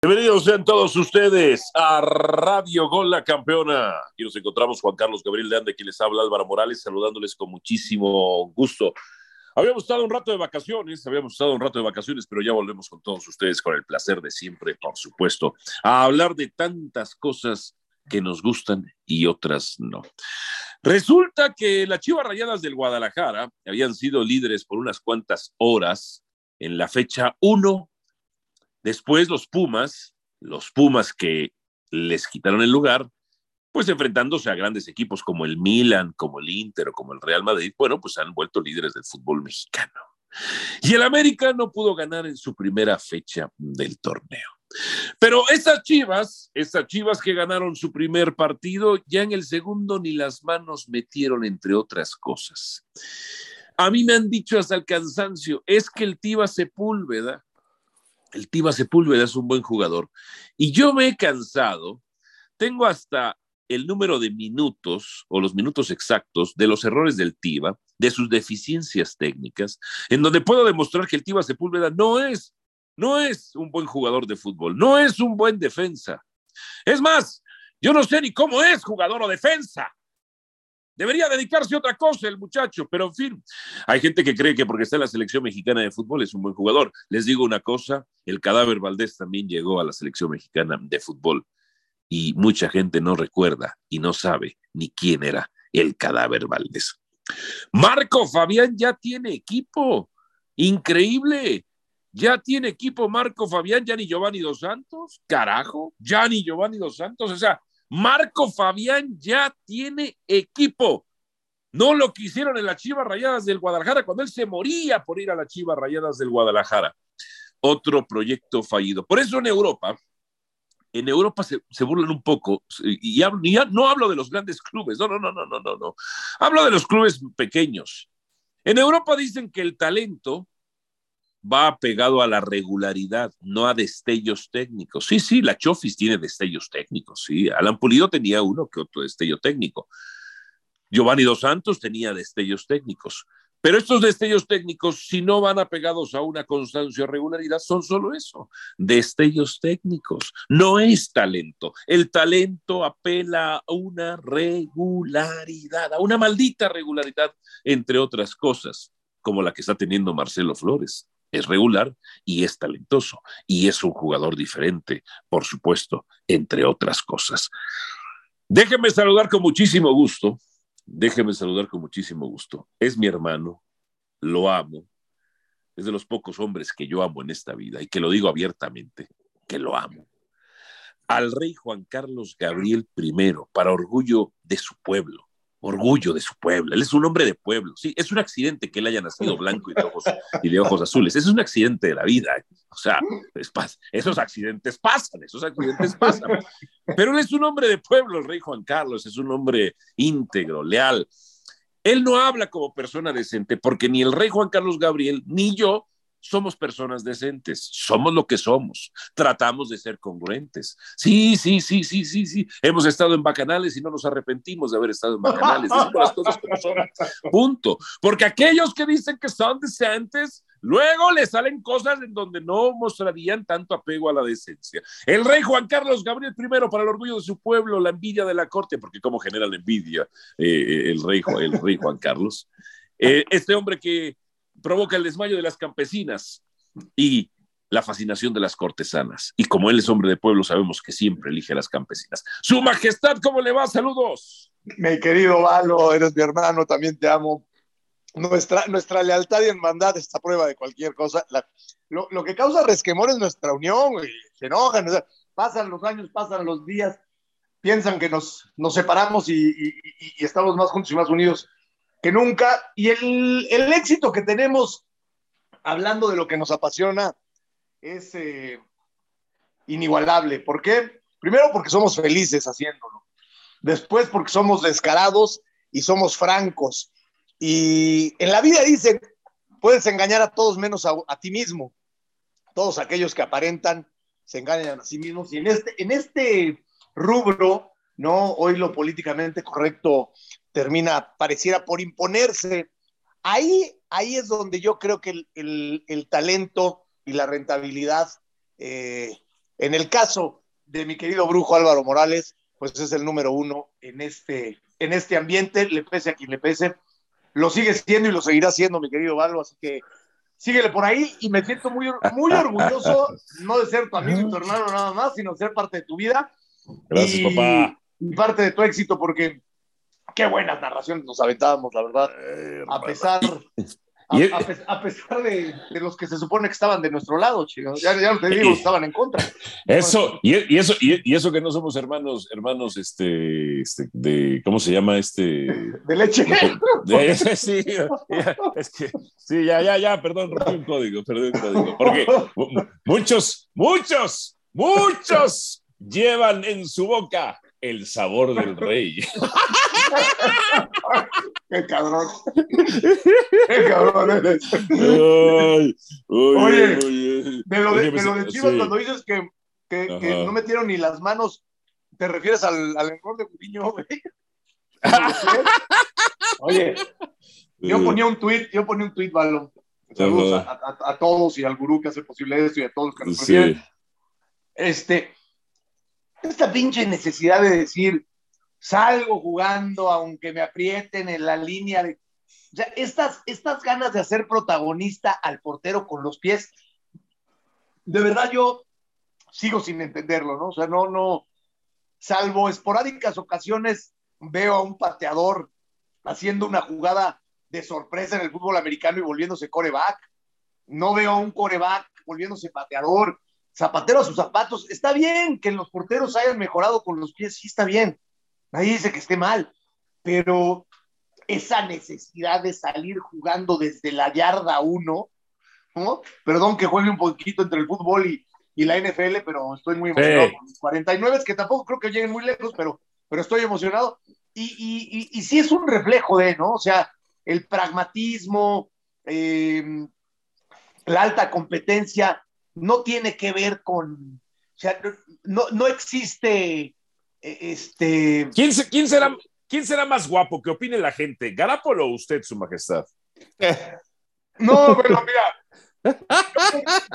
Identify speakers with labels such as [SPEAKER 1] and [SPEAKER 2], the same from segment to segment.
[SPEAKER 1] Bienvenidos sean todos ustedes a Radio Gol La Campeona. Aquí nos encontramos Juan Carlos Gabriel de Ande, quien les habla Álvaro Morales, saludándoles con muchísimo gusto. Habíamos estado un rato de vacaciones, habíamos estado un rato de vacaciones, pero ya volvemos con todos ustedes con el placer de siempre, por supuesto, a hablar de tantas cosas que nos gustan y otras no. Resulta que las Chivas Rayadas del Guadalajara habían sido líderes por unas cuantas horas en la fecha 1 Después los Pumas, los Pumas que les quitaron el lugar, pues enfrentándose a grandes equipos como el Milan, como el Inter o como el Real Madrid, bueno, pues han vuelto líderes del fútbol mexicano. Y el América no pudo ganar en su primera fecha del torneo. Pero estas chivas, estas chivas que ganaron su primer partido, ya en el segundo ni las manos metieron, entre otras cosas. A mí me han dicho hasta el cansancio, es que el Tiva Sepúlveda el Tiva Sepúlveda es un buen jugador. Y yo me he cansado, tengo hasta el número de minutos o los minutos exactos de los errores del Tiva, de sus deficiencias técnicas, en donde puedo demostrar que el Tiva Sepúlveda no es, no es un buen jugador de fútbol, no es un buen defensa. Es más, yo no sé ni cómo es jugador o defensa. Debería dedicarse a otra cosa el muchacho, pero en fin, hay gente que cree que porque está en la selección mexicana de fútbol es un buen jugador. Les digo una cosa, el cadáver Valdés también llegó a la selección mexicana de fútbol y mucha gente no recuerda y no sabe ni quién era el cadáver Valdés. Marco Fabián ya tiene equipo, increíble. Ya tiene equipo Marco Fabián, ya ni Giovanni Dos Santos, carajo, ya ni Giovanni Dos Santos, o sea, Marco Fabián ya tiene equipo. No lo quisieron en las Chivas Rayadas del Guadalajara cuando él se moría por ir a las Chivas Rayadas del Guadalajara. Otro proyecto fallido. Por eso en Europa, en Europa se, burlan un poco, y, no hablo de los grandes clubes, no, no, no, no, no, no. Hablo de los clubes pequeños. En Europa dicen que el talento va pegado a la regularidad, no a destellos técnicos. Sí, sí, la Chofis tiene destellos técnicos, sí. Alan Pulido tenía uno que otro destello técnico. Giovanni Dos Santos tenía destellos técnicos. Pero estos destellos técnicos, si no van apegados a una constancia o regularidad, son solo eso, destellos técnicos. No es talento. El talento apela a una regularidad, a una maldita regularidad, entre otras cosas, como la que está teniendo Marcelo Flores es regular y es talentoso y es un jugador diferente, por supuesto, entre otras cosas. Déjeme saludar con muchísimo gusto, déjeme saludar con muchísimo gusto. Es mi hermano, lo amo, es de los pocos hombres que yo amo en esta vida y que lo digo abiertamente, que lo amo. Al rey Juan Carlos Gabriel I, para orgullo de su pueblo, orgullo de su pueblo. Él es un hombre de pueblo. Sí, es un accidente que él haya nacido blanco y de ojos, azules. es un accidente de la vida. O sea, esos accidentes pasan, esos accidentes pasan. Pero él es un hombre de pueblo, el rey Juan Carlos, es un hombre íntegro, leal. Él no habla como persona decente porque ni el rey Juan Carlos Gabriel ni yo somos personas decentes, somos lo que somos, tratamos de ser congruentes. Sí, sí, sí, sí, sí, sí, hemos estado en bacanales y no nos arrepentimos de haber estado en bacanales. Punto. Porque aquellos que dicen que son decentes, luego le salen cosas en donde no mostrarían tanto apego a la decencia. El rey Juan Carlos Gabriel I, para el orgullo de su pueblo, la envidia de la corte, porque como genera la envidia eh, el, rey, el rey Juan Carlos. Eh, este hombre que provoca el desmayo de las campesinas y la fascinación de las cortesanas. Y como él es hombre de pueblo, sabemos que siempre elige a las campesinas. Su Majestad, ¿cómo le va? Saludos.
[SPEAKER 2] Mi querido Valo, eres mi hermano, también te amo. Nuestra, nuestra lealtad y hermandad está prueba de cualquier cosa. lo, que causa resquemor es nuestra unión, se enojan, pasan los años, pasan los días, piensan que nos, nos separamos y, y estamos más juntos y más unidos que nunca. Y el, éxito que tenemos, hablando de lo que nos apasiona, es eh, inigualable. ¿Por qué? Primero porque somos felices haciéndolo. Después porque somos descarados y somos francos. Y en la vida dicen, puedes engañar a todos menos a, a ti mismo. Todos aquellos que aparentan se engañan a sí mismos. Y en este, en este rubro, ¿no? Hoy lo políticamente correcto termina, pareciera por imponerse. Ahí, ahí es donde yo creo que el, talento y la rentabilidad eh, En el caso de mi querido brujo Álvaro Morales, pues es el número uno en este, en este ambiente, le pese a quien le pese, lo sigue siendo y lo seguirá siendo, mi querido Valo, así que síguele por ahí y me siento muy, muy orgulloso, no de ser tu amigo y tu hermano nada más, sino de ser parte de tu vida.
[SPEAKER 1] Gracias, papá.
[SPEAKER 2] Y parte de tu éxito, porque qué buenas narraciones nos aventábamos, la verdad. a pesar, a, pesar de, los que se supone que estaban de nuestro lado, chicos. Ya, ya te digo, estaban en contra.
[SPEAKER 1] Eso, y, eso, y, eso que no somos hermanos, hermanos, este, este de, ¿cómo se llama este?
[SPEAKER 2] De leche.
[SPEAKER 1] sí, es que, sí, ya, ya, ya, perdón, rompí un código, perdón un código. Porque muchos, muchos, muchos llevan en su boca el sabor del rey.
[SPEAKER 2] Qué cabrón. Qué cabrón eres. oye, oye, de lo de, lo de Chivas, cuando dices que, que, que, no metieron ni las manos, ¿te refieres al, al error de Coutinho, güey? Oye, yo ponía un tweet, yo ponía un tweet, Balón. Saludos a, a, a, todos y al gurú que hace posible esto y a todos los que nos sí. Este, esta pinche necesidad de decir, salgo jugando aunque me aprieten en la línea de... Estas, estas ganas de hacer protagonista al portero con los pies, de verdad yo sigo sin entenderlo, ¿no? O sea, no, no, salvo esporádicas ocasiones, veo a un pateador haciendo una jugada de sorpresa en el fútbol americano y volviéndose coreback. No veo a un coreback volviéndose pateador zapatero a sus zapatos. Está bien que los porteros hayan mejorado con los pies, sí está bien. Nadie dice que esté mal, pero esa necesidad de salir jugando desde la yarda uno, ¿no? Perdón que juegue un poquito entre el fútbol y, y la NFL, pero estoy muy emocionado. 49 es que tampoco creo que lleguen muy lejos, pero, pero estoy emocionado. Y, y, y, sí es un reflejo de, ¿no? O sea, el pragmatismo, eh, la alta competencia, no tiene que ver con, o sea, no, no existe, eh, este...
[SPEAKER 1] ¿Quién, quién, será, ¿Quién será más guapo? ¿Qué opine la gente? ¿Garapolo o usted, su majestad?
[SPEAKER 2] No, pero mira, yo,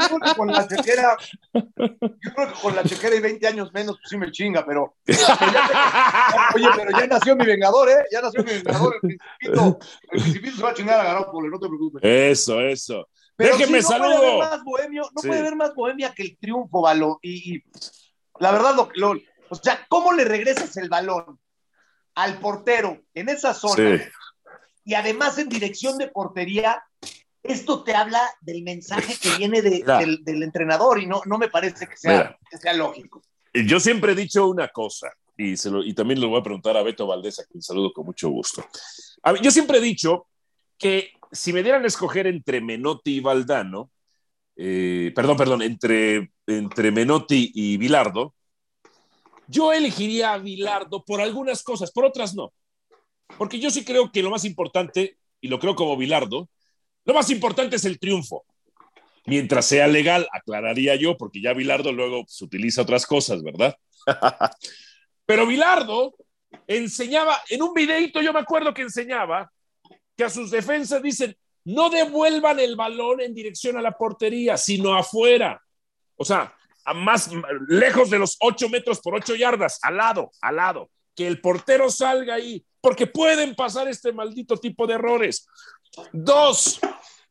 [SPEAKER 2] creo que con la chequera, yo creo que con la chequera y 20 años menos, pues sí me chinga, pero, oye, pero ya nació mi vengador, ¿eh? Ya nació mi vengador, el principito, el principito se va a chingar a Garapolo, no te preocupes.
[SPEAKER 1] Eso, eso.
[SPEAKER 2] Pero Déjeme no Puede haber más bohemio, no puede haber más bohemia que el triunfo, Balón. Y, la verdad, lo, lo, o sea, ¿cómo le regresas el balón al portero en esa zona? Y además en dirección de portería, esto te habla del mensaje que viene de, del, entrenador y no, no me parece que sea, que sea lógico.
[SPEAKER 1] Yo siempre he dicho una cosa, y, se lo, y también lo voy a preguntar a Beto Valdés, a quien saludo con mucho gusto. yo siempre he dicho que si me dieran a escoger entre Menotti y Valdano, eh, perdón, perdón, entre, entre Menotti y Vilardo, yo elegiría a Vilardo por algunas cosas, por otras no. Porque yo sí creo que lo más importante, y lo creo como Vilardo, lo más importante es el triunfo. Mientras sea legal, aclararía yo, porque ya Vilardo luego se utiliza otras cosas, ¿verdad? Pero Vilardo enseñaba, en un videito yo me acuerdo que enseñaba que a sus defensas dicen, no devuelvan el balón en dirección a la portería, sino afuera. O sea, a más lejos de los 8 metros por 8 yardas, al lado, al lado. Que el portero salga ahí, porque pueden pasar este maldito tipo de errores. Dos,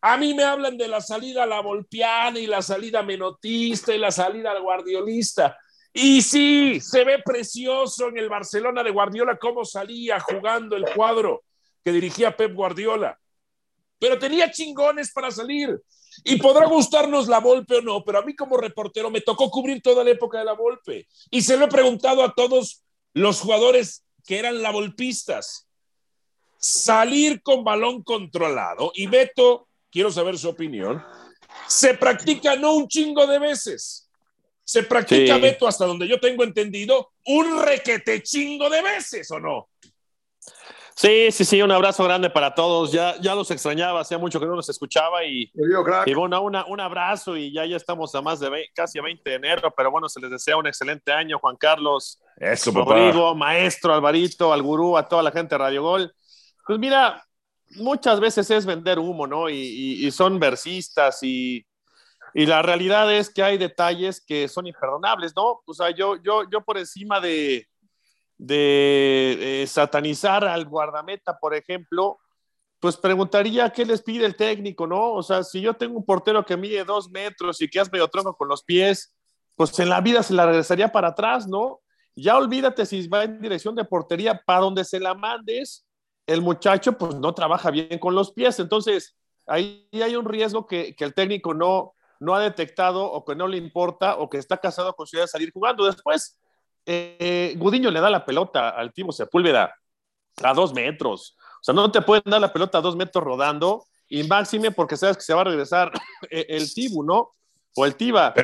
[SPEAKER 1] a mí me hablan de la salida a la Volpiana y la salida menotista y la salida al guardiolista. Y sí, se ve precioso en el Barcelona de Guardiola cómo salía jugando el cuadro que dirigía Pep Guardiola. Pero tenía chingones para salir. Y podrá gustarnos la Volpe o no, pero a mí como reportero me tocó cubrir toda la época de la Volpe. Y se lo he preguntado a todos los jugadores que eran la Volpistas. Salir con balón controlado. Y Beto, quiero saber su opinión, se practica no un chingo de veces. Se practica, Beto, hasta donde yo tengo entendido, un requete chingo de veces, ¿o no?
[SPEAKER 3] Sí, sí, sí, un abrazo grande para todos. Ya, ya los extrañaba, hacía mucho que no los escuchaba y, y bueno, una, un abrazo y ya, ya estamos a más de casi a 20 de enero, pero bueno, se les desea un excelente año, Juan Carlos,
[SPEAKER 1] Eso,
[SPEAKER 3] Rodrigo, maestro, Alvarito, al gurú, a toda la gente de Radio Gol. Pues mira, muchas veces es vender humo, ¿no? Y, y, son versistas y, Y la realidad es que hay detalles que son imperdonables, ¿no? O sea, yo, yo, yo por encima de, de satanizar al guardameta, por ejemplo, pues preguntaría qué les pide el técnico, ¿no? O sea, si yo tengo un portero que mide dos metros y que hace medio tronco con los pies, pues en la vida se la regresaría para atrás, ¿no? Ya olvídate si va en dirección de portería, para donde se la mandes, el muchacho pues no trabaja bien con los pies. Entonces, ahí hay un riesgo que, que el técnico no, no ha detectado o que no le importa o que está casado con su idea de salir jugando. Después, eh, Gudiño le da la pelota al Timo Sepúlveda a dos metros. O sea, no te pueden dar la pelota a dos metros rodando y máxime porque sabes que se va a regresar el Tibu, ¿no? O el Tiba.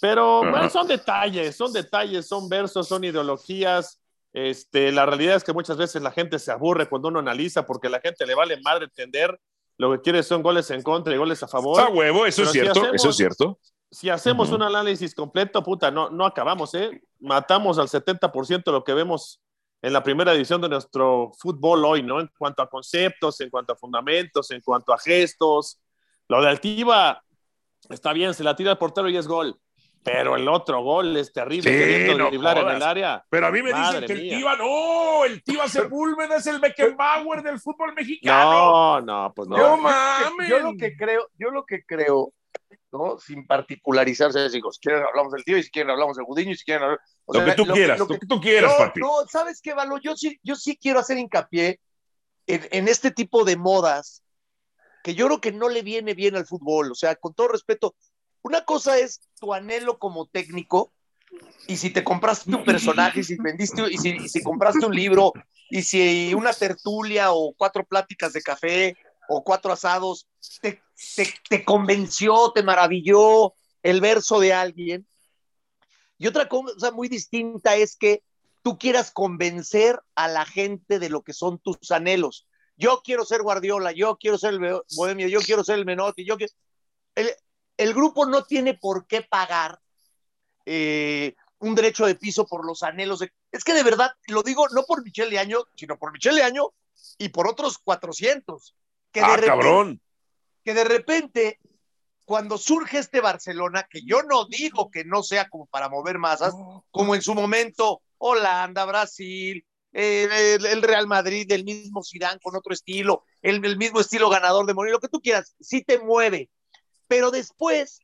[SPEAKER 3] Pero bueno, son detalles, son detalles, son versos, son ideologías. Este, la realidad es que muchas veces la gente se aburre cuando uno analiza porque la gente le vale madre entender lo que quiere son goles en contra y goles a favor.
[SPEAKER 1] Huevo, eso es cierto, eso es cierto.
[SPEAKER 3] Si hacemos un análisis completo, puta, no, no acabamos, ¿eh? Matamos al 70% de lo que vemos en la primera edición de nuestro fútbol hoy, ¿no? En cuanto a conceptos, en cuanto a fundamentos, en cuanto a gestos. Lo de Altiva está bien, se la tira el portero y es gol. Pero el otro gol es terrible,
[SPEAKER 1] sí, no en el área. Pero a mí me dicen que el Tiva no, el Tiva Sepúlveda es el Beckenbauer del fútbol mexicano.
[SPEAKER 3] No, no, pues no.
[SPEAKER 2] Yo, mames. yo lo que creo, yo lo que creo, ¿no? Sin particularizarse, digo, si quieren hablamos del Tiva y si quieren hablamos de Gudiño y si quieren hablar,
[SPEAKER 1] lo que tú quieras, lo, que, tú quieras,
[SPEAKER 2] no,
[SPEAKER 1] papi.
[SPEAKER 2] No, ¿sabes qué, Valo? Yo sí, yo sí quiero hacer hincapié en, en este tipo de modas que yo creo que no le viene bien al fútbol. O sea, con todo respeto, una cosa es tu anhelo como técnico, y si te compraste un personaje, si vendiste, y si, si compraste un libro, y si una tertulia o cuatro pláticas de café o cuatro asados te, te, te convenció, te maravilló el verso de alguien. Y otra cosa muy distinta es que tú quieras convencer a la gente de lo que son tus anhelos. Yo quiero ser Guardiola, yo quiero ser el Bohemio, yo quiero ser el Menotti, yo quiero... El, el grupo no tiene por qué pagar eh, un derecho de piso por los anhelos. De... Es que de verdad, lo digo no por Michelle Año, sino por Michelle Año y por otros 400.
[SPEAKER 1] Que ah, cabrón.
[SPEAKER 2] Que de repente, cuando surge este Barcelona, que yo no digo que no sea como para mover masas, como en su momento Holanda, Brasil, el, Real Madrid, el mismo Zidane con otro estilo, el, el mismo estilo ganador de Mourinho, lo que tú quieras, sí te mueve pero después,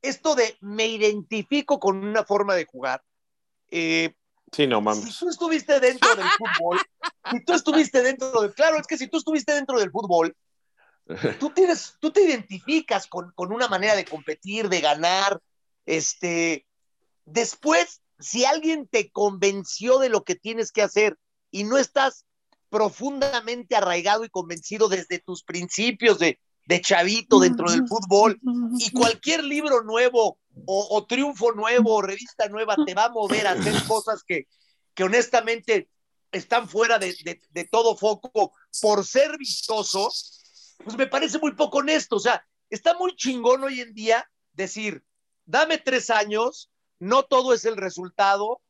[SPEAKER 2] esto de me identifico con una forma de jugar. Eh,
[SPEAKER 3] sí, no mames.
[SPEAKER 2] Si tú estuviste dentro del fútbol, si tú estuviste dentro del. Claro, es que si tú estuviste dentro del fútbol, tú, tienes, tú te identificas con, con una manera de competir, de ganar. Este, después, si alguien te convenció de lo que tienes que hacer y no estás profundamente arraigado y convencido desde tus principios de de chavito dentro del fútbol y cualquier libro nuevo o, triunfo nuevo o revista nueva te va a mover a hacer cosas que, que honestamente están fuera de, de, todo foco por ser vistoso, pues me parece muy poco honesto. O sea, está muy chingón hoy en día decir, dame tres años, no todo es el resultado,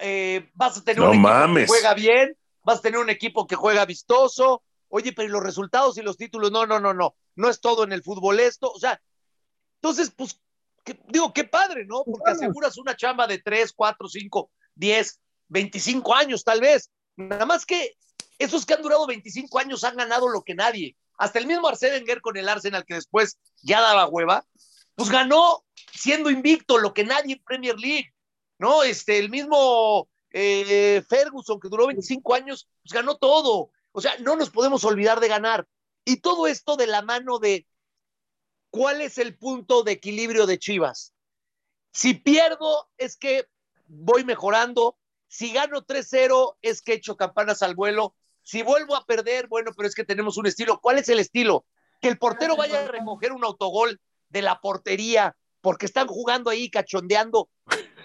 [SPEAKER 2] eh, vas a tener un equipo que juega bien, vas a tener un equipo que juega vistoso, Oye, pero los resultados y los títulos, no, no, no, no, no es todo en el fútbol esto. O sea, entonces, pues, digo, qué padre, ¿no? Porque aseguras una chamba de 3, 4, 5, 10, 25 años tal vez. Nada más que esos que han durado 25 años han ganado lo que nadie. Hasta el mismo Arsene Wenger con el Arsenal, que después ya daba hueva, pues ganó siendo invicto lo que nadie en Premier League, ¿no? Este, el mismo eh, Ferguson, que duró 25 años, pues ganó todo. O sea, no nos podemos olvidar de ganar. Y todo esto de la mano de cuál es el punto de equilibrio de Chivas. Si pierdo, es que voy mejorando. Si gano 3-0, es que echo campanas al vuelo. Si vuelvo a perder, bueno, pero es que tenemos un estilo. ¿Cuál es el estilo? Que el portero vaya a recoger un autogol de la portería porque están jugando ahí cachondeando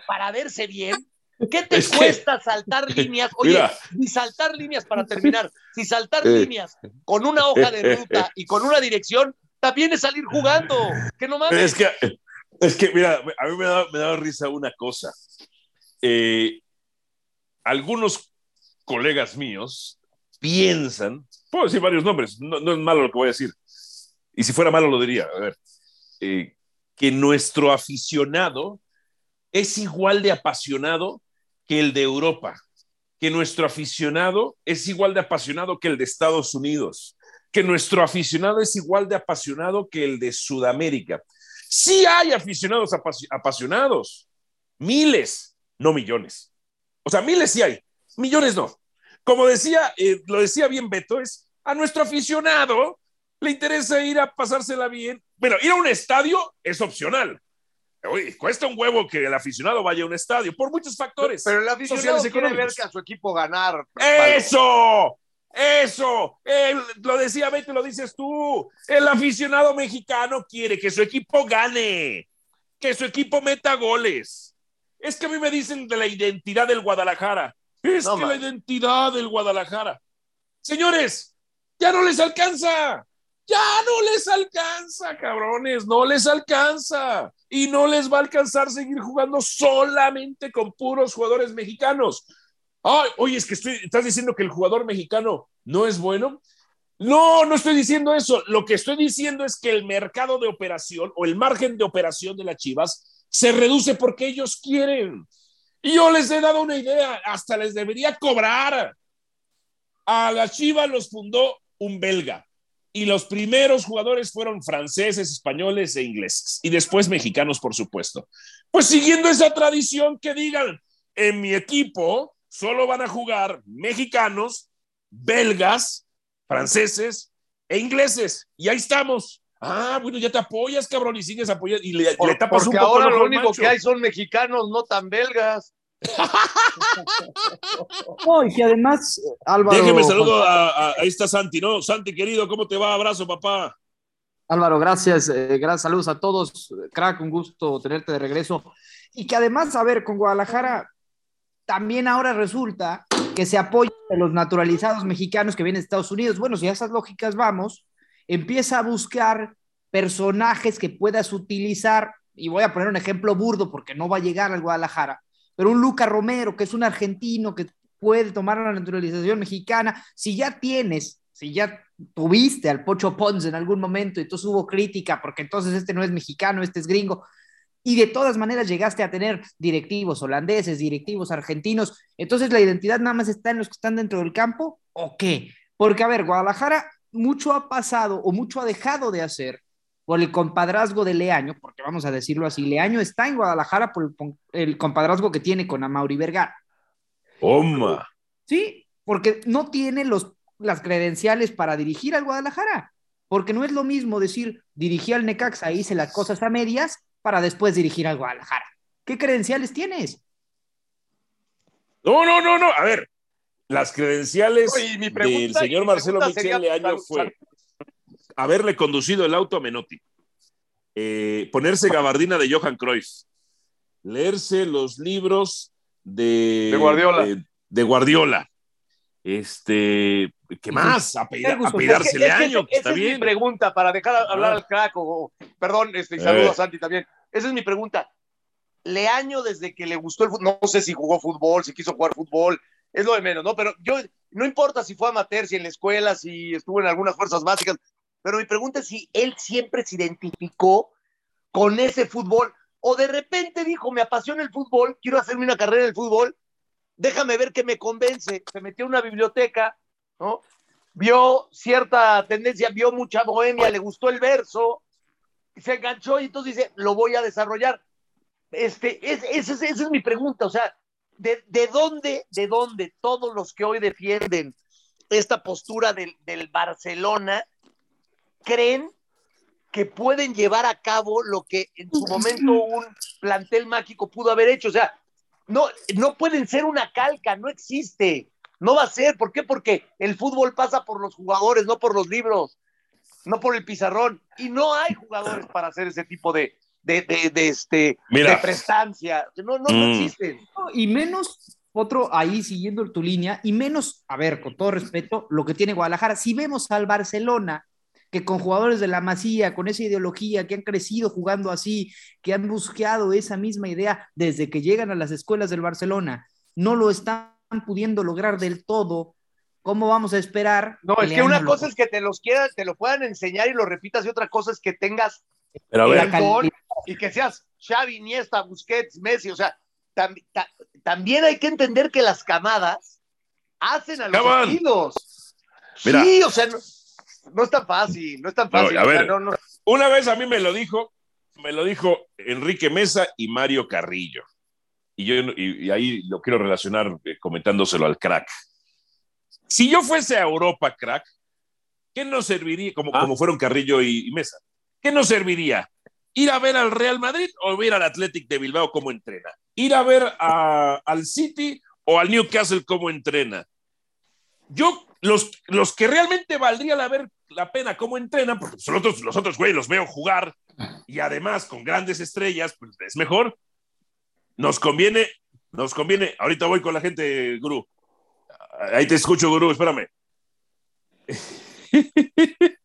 [SPEAKER 2] para verse bien. ¿Qué te cuesta saltar líneas? Oye, ni saltar líneas para terminar, si saltar eh. líneas con una hoja de ruta y con una dirección, también es salir jugando. Que no mames.
[SPEAKER 1] Es que, es que mira, a mí me da, me da risa una cosa. Eh, algunos colegas míos piensan, puedo decir varios nombres, no, es malo lo que voy a decir, y si fuera malo lo diría, a ver, eh, que nuestro aficionado es igual de apasionado que el de Europa, que nuestro aficionado es igual de apasionado que el de Estados Unidos, que nuestro aficionado es igual de apasionado que el de Sudamérica. Sí hay aficionados apasionados, miles, no millones. O sea, miles sí hay, millones no. Como decía, eh, lo decía bien Beto, es a nuestro aficionado le interesa ir a pasársela bien. Bueno, ir a un estadio es opcional. Oye, cuesta un huevo que el aficionado vaya a un estadio por muchos factores.
[SPEAKER 2] Pero el aficionado sociales quiere ver que a su equipo ganar.
[SPEAKER 1] ¡Eso! Eso, lo decía Beto, lo dices tú. El aficionado mexicano quiere que su equipo gane, que su equipo meta goles. Es que a mí me dicen de la identidad del Guadalajara. Es que la identidad del Guadalajara. Señores, ya no les alcanza. Ya no les alcanza, cabrones, no les alcanza. Y no les va a alcanzar seguir jugando solamente con puros jugadores mexicanos. Ay, oye, es que estás diciendo que el jugador mexicano no es bueno. No, no estoy diciendo eso. Lo que estoy diciendo es que el mercado de operación o el margen de operación de las Chivas se reduce porque ellos quieren. Y yo les he dado una idea, hasta les debería cobrar. A la Chivas los fundó un belga y los primeros jugadores fueron franceses, españoles e ingleses y después mexicanos, por supuesto. Pues siguiendo esa tradición que digan, en mi equipo solo van a jugar mexicanos, belgas, franceses e ingleses. Y ahí estamos. Ah, bueno, ya te apoyas, cabrón, y sigues apoyando. Y le, tapas
[SPEAKER 2] un poco ahora lo único que hay son mexicanos, no tan belgas.
[SPEAKER 4] no, y que además, Álvaro.
[SPEAKER 1] Déjeme saludo a, está Santi, ¿no? Santi, querido, ¿cómo te va? Abrazo, papá.
[SPEAKER 4] Álvaro, gracias, eh, gracias, saludos a todos. Crack, un gusto tenerte de regreso. Y que además, a ver, con Guadalajara, también ahora resulta que se apoya a los naturalizados mexicanos que vienen de Estados Unidos. Bueno, si a esas lógicas vamos, empieza a buscar personajes que puedas utilizar, y voy a poner un ejemplo burdo porque no va a llegar al Guadalajara, pero un Luca Romero, que es un argentino que puede tomar la naturalización mexicana, si ya tienes, si ya tuviste al Pocho Pons en algún momento, y entonces hubo crítica, porque entonces este no es mexicano, este es gringo, y de todas maneras llegaste a tener directivos holandeses, directivos argentinos, entonces la identidad nada más está en los que están dentro del campo o qué? Porque a ver, Guadalajara mucho ha pasado o mucho ha dejado de hacer por el compadrazgo de Leaño, porque vamos a decirlo así, Leaño está en Guadalajara por el, compadrazgo que tiene con Amauri Vergara.
[SPEAKER 1] ¡Oma!
[SPEAKER 4] Sí, porque no tiene los, las credenciales para dirigir al Guadalajara, porque no es lo mismo decir dirigí al Necaxa, hice las cosas a medias, para después dirigir al Guadalajara. ¿Qué credenciales tienes?
[SPEAKER 1] No, no, no, no. A ver, las credenciales del señor Marcelo Michel Leaño fue haberle conducido el auto a Menotti, eh, ponerse gabardina de Johan Cruyff, leerse los libros de,
[SPEAKER 2] Guardiola.
[SPEAKER 1] De, Guardiola. Este, ¿qué más? A, pedirse Leaño, está bien.
[SPEAKER 2] Es mi pregunta para dejar hablar al crack, perdón, este, y saludos a Santi también. Esa es mi pregunta. Leaño, desde que le gustó el fútbol, no sé si jugó fútbol, si quiso jugar fútbol, es lo de menos, ¿no? Pero yo, no importa si fue amateur, si en la escuela, si estuvo en algunas fuerzas básicas, pero mi pregunta es si él siempre se identificó con ese fútbol o de repente dijo, me apasiona el fútbol, quiero hacerme una carrera en el fútbol, déjame ver qué me convence. Se metió en una biblioteca, ¿no? Vio cierta tendencia, vio mucha bohemia, le gustó el verso, se enganchó y entonces dice, lo voy a desarrollar. Este, es, esa es mi pregunta, o sea, ¿de, dónde, de dónde todos los que hoy defienden esta postura del, del Barcelona creen que pueden llevar a cabo lo que en su momento un plantel mágico pudo haber hecho. O sea, no, no pueden ser una calca, no existe. No va a ser. ¿Por qué? Porque el fútbol pasa por los jugadores, no por los libros, no por el pizarrón. Y no hay jugadores para hacer ese tipo de, de, de, este, de prestancia. No, no, no mm. existen.
[SPEAKER 4] Y menos otro ahí siguiendo tu línea, y menos, a ver, con todo respeto, lo que tiene Guadalajara. Si vemos al Barcelona que con jugadores de la Masía, con esa ideología, que han crecido jugando así, que han buscado esa misma idea desde que llegan a las escuelas del Barcelona, no lo están pudiendo lograr del todo. ¿Cómo vamos a esperar?
[SPEAKER 2] No, es que una cosa es que te los quieran, te lo puedan enseñar y lo repitas, y otra cosa es que tengas Pero a ver. y que seas Xavi, Iniesta, Busquets, Messi, o sea, también hay que entender que las camadas hacen a los estilos. Sí, o sea, no, es tan fácil, no es tan fácil.
[SPEAKER 1] a ver, una vez a mí me lo dijo, me lo dijo Enrique Mesa y Mario Carrillo. Y yo y, ahí lo quiero relacionar eh, comentándoselo al crack. Si yo fuese a Europa, crack, ¿qué nos serviría, como, ah. como fueron Carrillo y, Mesa? ¿Qué nos serviría? ¿Ir a ver al Real Madrid o ir al Athletic de Bilbao cómo entrena? ¿Ir a ver al City o al Newcastle cómo entrena? Yo, los, los que realmente valdría la, ver, la pena cómo entrenan, porque los otros, los otros güey los veo jugar y además con grandes estrellas, pues es mejor. Nos conviene, nos conviene. Ahorita voy con la gente, Guru. Ahí te escucho, Guru, espérame.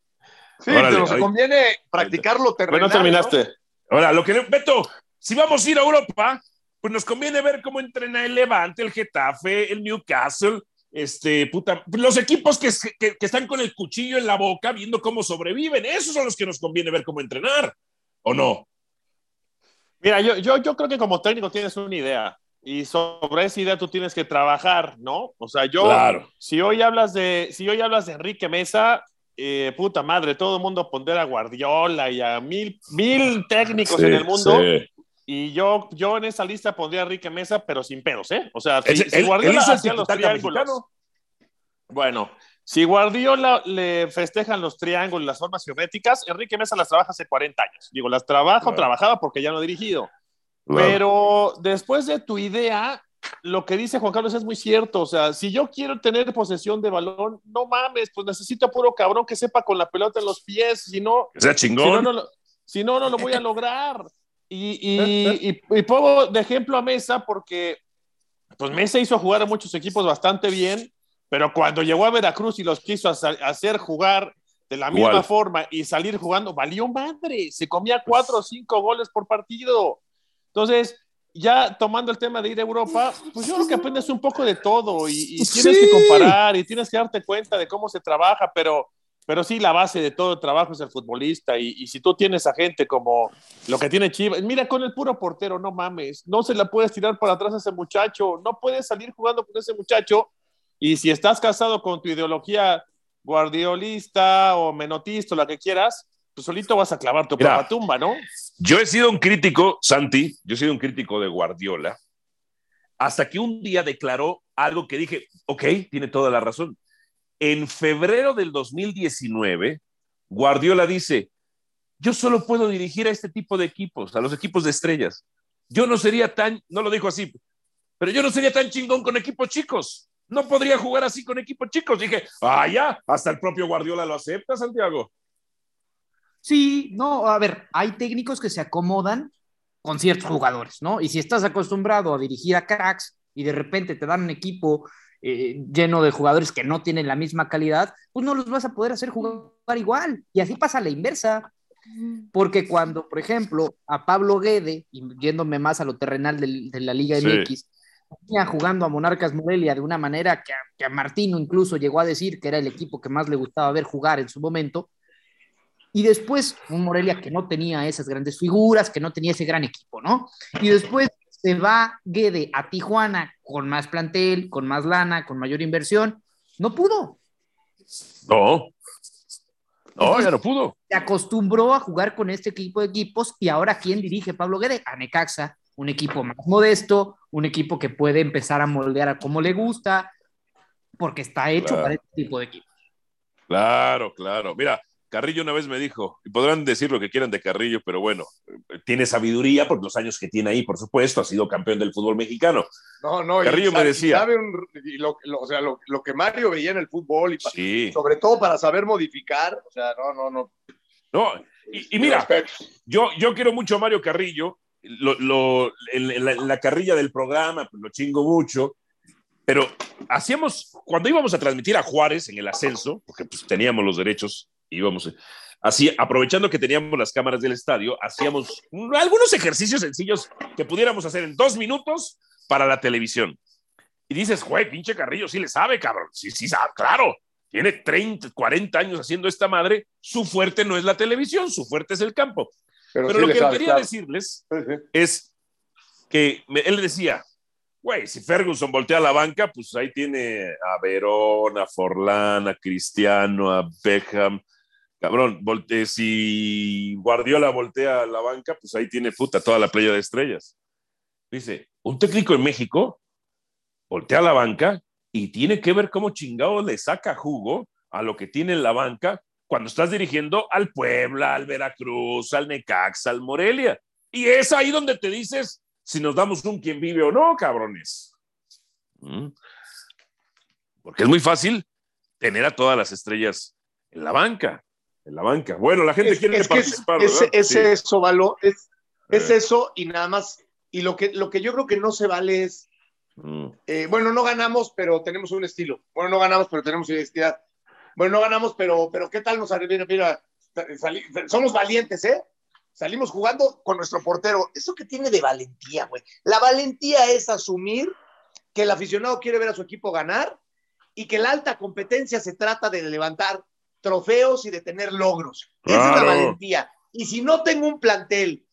[SPEAKER 2] Sí, pero nos conviene practicarlo terrenal.
[SPEAKER 3] Bueno, terminaste.
[SPEAKER 1] Ahora, lo que Beto, si vamos a ir a Europa, pues nos conviene ver cómo entrena el Levante, el Getafe, el Newcastle, este, puta, los equipos que, que, están con el cuchillo en la boca viendo cómo sobreviven, esos son los que nos conviene ver cómo entrenar, ¿o no?
[SPEAKER 3] Mira, yo, yo, yo creo que como técnico tienes una idea y sobre esa idea tú tienes que trabajar, ¿no? O sea, yo, claro. si hoy hablas de, si hoy hablas de Enrique Mesa, eh, puta madre, todo el mundo pondrá a Guardiola y a mil, mil técnicos en el mundo. Y yo, yo en esa lista pondría a Enrique Mesa, pero sin pedos, ¿eh? O sea, si, Guardiola hacía los triángulos. Bueno, si Guardiola le festejan los triángulos, las formas geométricas, Enrique Mesa las trabaja hace 40 años. Digo, las trabaja o trabajaba porque ya no ha dirigido. Pero después de tu idea, lo que dice Juan Carlos es muy cierto. O sea, si yo quiero tener posesión de balón, no mames, pues necesito puro cabrón que sepa con la pelota en los pies. Si no,
[SPEAKER 1] sea chingón.
[SPEAKER 3] Si no, no, lo voy a lograr. Y, y, pongo de ejemplo a Mesa porque, pues Mesa hizo jugar a muchos equipos bastante bien, pero cuando llegó a Veracruz y los quiso hacer jugar de la misma forma y salir jugando, valió madre. Se comía cuatro o cinco goles por partido. Entonces, ya tomando el tema de ir a Europa, pues yo creo que aprendes un poco de todo y, tienes que comparar y tienes que darte cuenta de cómo se trabaja, pero, pero sí, la base de todo el trabajo es el futbolista y, si tú tienes a gente como lo que tiene Chivas, mira, con el puro portero, no mames, no se la puedes tirar para atrás a ese muchacho, no puedes salir jugando con ese muchacho y si estás casado con tu ideología guardiolista o menotista o la que quieras, pues solito vas a clavar tu propia tumba, ¿no?
[SPEAKER 1] Yo he sido un crítico, Santi, yo he sido un crítico de Guardiola, hasta que un día declaró algo que dije, ok, tiene toda la razón. En febrero del 2019, Guardiola dice, yo solo puedo dirigir a este tipo de equipos, a los equipos de estrellas. Yo no sería tan, no lo dijo así, pero yo no sería tan chingón con equipos chicos. No podría jugar así con equipos chicos. Dije, ah, ya, hasta el propio Guardiola lo acepta, Santiago.
[SPEAKER 4] Sí, no, a ver, hay técnicos que se acomodan con ciertos jugadores, ¿no? Y si estás acostumbrado a dirigir a cracks y de repente te dan un equipo eh, lleno de jugadores que no tienen la misma calidad, pues no los vas a poder hacer jugar igual. Y así pasa la inversa. Porque cuando, por ejemplo, a Pablo Guede, y yéndome más a lo terrenal de, la Liga MX, venía jugando a Monarcas Morelia de una manera que que a Martino incluso llegó a decir que era el equipo que más le gustaba ver jugar en su momento, y después un Morelia que no tenía esas grandes figuras, que no tenía ese gran equipo, ¿no? Y después se va Guede a Tijuana con más plantel, con más lana, con mayor inversión. No pudo.
[SPEAKER 1] No. No, ya no pudo.
[SPEAKER 4] Se acostumbró a jugar con este equipo de equipos y ahora ¿quién dirige Pablo Guede? A Necaxa, un equipo más modesto, un equipo que puede empezar a moldear a como le gusta, porque está hecho para este tipo de equipos.
[SPEAKER 1] Claro, claro. Mira, Carrillo una vez me dijo, y podrán decir lo que quieran de Carrillo, pero bueno, tiene sabiduría por los años que tiene ahí, por supuesto, ha sido campeón del fútbol mexicano.
[SPEAKER 2] No, no,
[SPEAKER 1] Carrillo me decía.
[SPEAKER 2] lo, o sea, lo, que Mario veía en el fútbol, y sobre todo para saber modificar, o sea, no, no, no.
[SPEAKER 1] No, y, mira, yo, yo quiero mucho a Mario Carrillo, lo, en, la, carrilla del programa, pues lo chingo mucho, pero hacíamos, cuando íbamos a transmitir a Juárez en el ascenso, porque pues teníamos los derechos íbamos así, aprovechando que teníamos las cámaras del estadio, hacíamos algunos ejercicios sencillos que pudiéramos hacer en dos minutos para la televisión. Y dices, güey, pinche Carrillo, sí le sabe, cabrón. Sí, sí sabe, claro. Tiene 30, 40 años haciendo esta madre. Su fuerte no es la televisión, su fuerte es el campo. Pero, lo que quería decirles es que él decía, güey, si Ferguson voltea a la banca, pues ahí tiene a Verón, a Forlán, a Cristiano, a Beckham. Cabrón, si Guardiola voltea a la banca, pues ahí tiene puta toda la playa de estrellas. Dice, un técnico en México voltea a la banca y tiene que ver cómo chingado le saca jugo a lo que tiene en la banca cuando estás dirigiendo al Puebla, al Veracruz, al Necaxa, al Morelia. Y es ahí donde te dices si nos damos un quien vive o no, cabrones. ¿Mm? Porque es muy fácil tener a todas las estrellas en la banca. En la banca. Bueno, la gente quiere participar.
[SPEAKER 2] Es, es, eso, Valo. Es, es eso y nada más. Y lo que, lo que yo creo que no se vale es. Mm. Eh, bueno, no ganamos, pero tenemos un estilo. Bueno, no ganamos, pero tenemos identidad. Bueno, no ganamos, pero, pero ¿qué tal nos mira, mira, somos valientes, ¿eh? Salimos jugando con nuestro portero. ¿Eso que tiene de valentía, güey? La valentía es asumir que el aficionado quiere ver a su equipo ganar y que la alta competencia se trata de levantar trofeos y de tener logros. Esa es la valentía. Y si no tengo un plantel,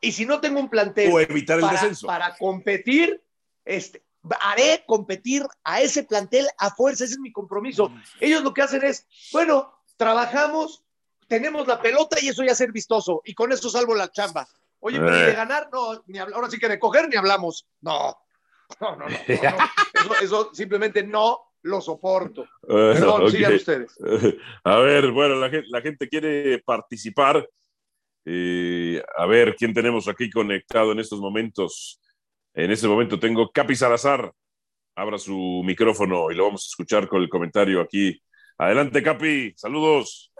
[SPEAKER 2] y si no tengo un plantel
[SPEAKER 1] evitar el para,
[SPEAKER 2] para competir, este, haré competir a ese plantel a fuerza, ese es mi compromiso. Ellos lo que hacen es, bueno, trabajamos, tenemos la pelota y eso ya es ser vistoso, y con eso salvo la chamba. Oye, pero de eh. ganar, no, ni ahora sí que de coger ni hablamos. No, no, no, no. Eso, simplemente no lo soporto. Perdón, sigan ustedes.
[SPEAKER 1] A ver, bueno, la gente, la gente quiere participar. Eh, a ver, ¿quién tenemos aquí conectado en estos momentos? En este momento tengo Capi Salazar. Abra su micrófono y lo vamos a escuchar con el comentario aquí. Adelante, Capi. Saludos.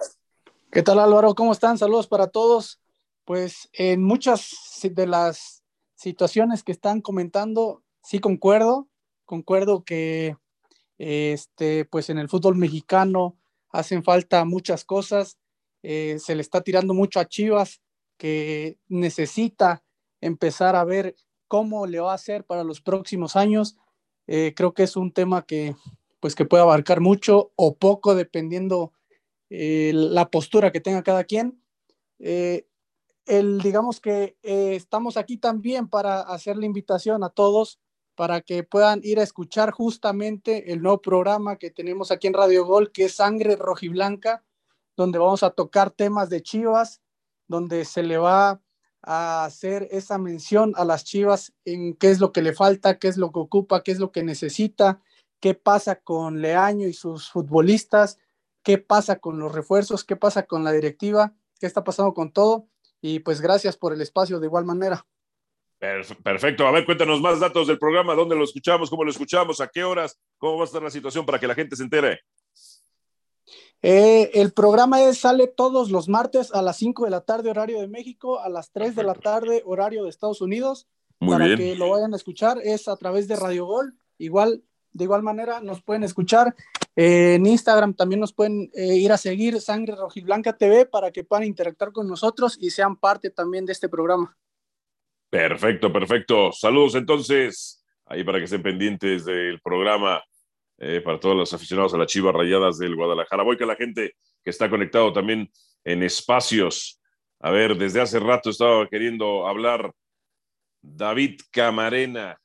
[SPEAKER 5] ¿Qué tal, Álvaro? ¿Cómo están? Saludos para todos. Pues en muchas de las situaciones que están comentando, sí concuerdo. Concuerdo que este, pues en el fútbol mexicano hacen falta muchas cosas. Eh, se le está tirando mucho a Chivas, que necesita empezar a ver cómo le va a hacer para los próximos años. Eh, creo que es un tema que, pues, que puede abarcar mucho o poco dependiendo eh, la postura que tenga cada quien. El, digamos que estamos aquí también para hacer la invitación a todos para que puedan ir a escuchar justamente el nuevo programa que tenemos aquí en Radio Gol, que es Sangre Rojiblanca, donde vamos a tocar temas de Chivas, donde se le va a hacer esa mención a las Chivas en qué es lo que le falta, qué es lo que ocupa, qué es lo que necesita, qué pasa con Leaño y sus futbolistas, qué pasa con los refuerzos, qué pasa con la directiva, qué está pasando con todo. Y pues gracias por el espacio de igual manera.
[SPEAKER 1] Perfecto. A ver, cuéntanos más datos del programa, dónde lo escuchamos, cómo lo escuchamos, a qué horas, cómo va a estar la situación para que la gente se entere.
[SPEAKER 5] Eh, el programa sale todos los martes a las 5 de la tarde, horario de México, a las 3 de la tarde, horario de Estados Unidos. para que lo vayan a escuchar, es a través de Radio Gol. Igual, de igual manera, nos pueden escuchar. Eh, en Instagram también nos pueden eh, ir a seguir Sangre Rojiblanca TV para que puedan interactuar con nosotros y sean parte también de este programa.
[SPEAKER 1] Perfecto, perfecto. Saludos entonces, ahí para que estén pendientes del programa eh, para todos los aficionados a las Chivas Rayadas del Guadalajara. Voy con la gente que está conectado también en espacios. A ver, desde hace rato estaba queriendo hablar David Camarena.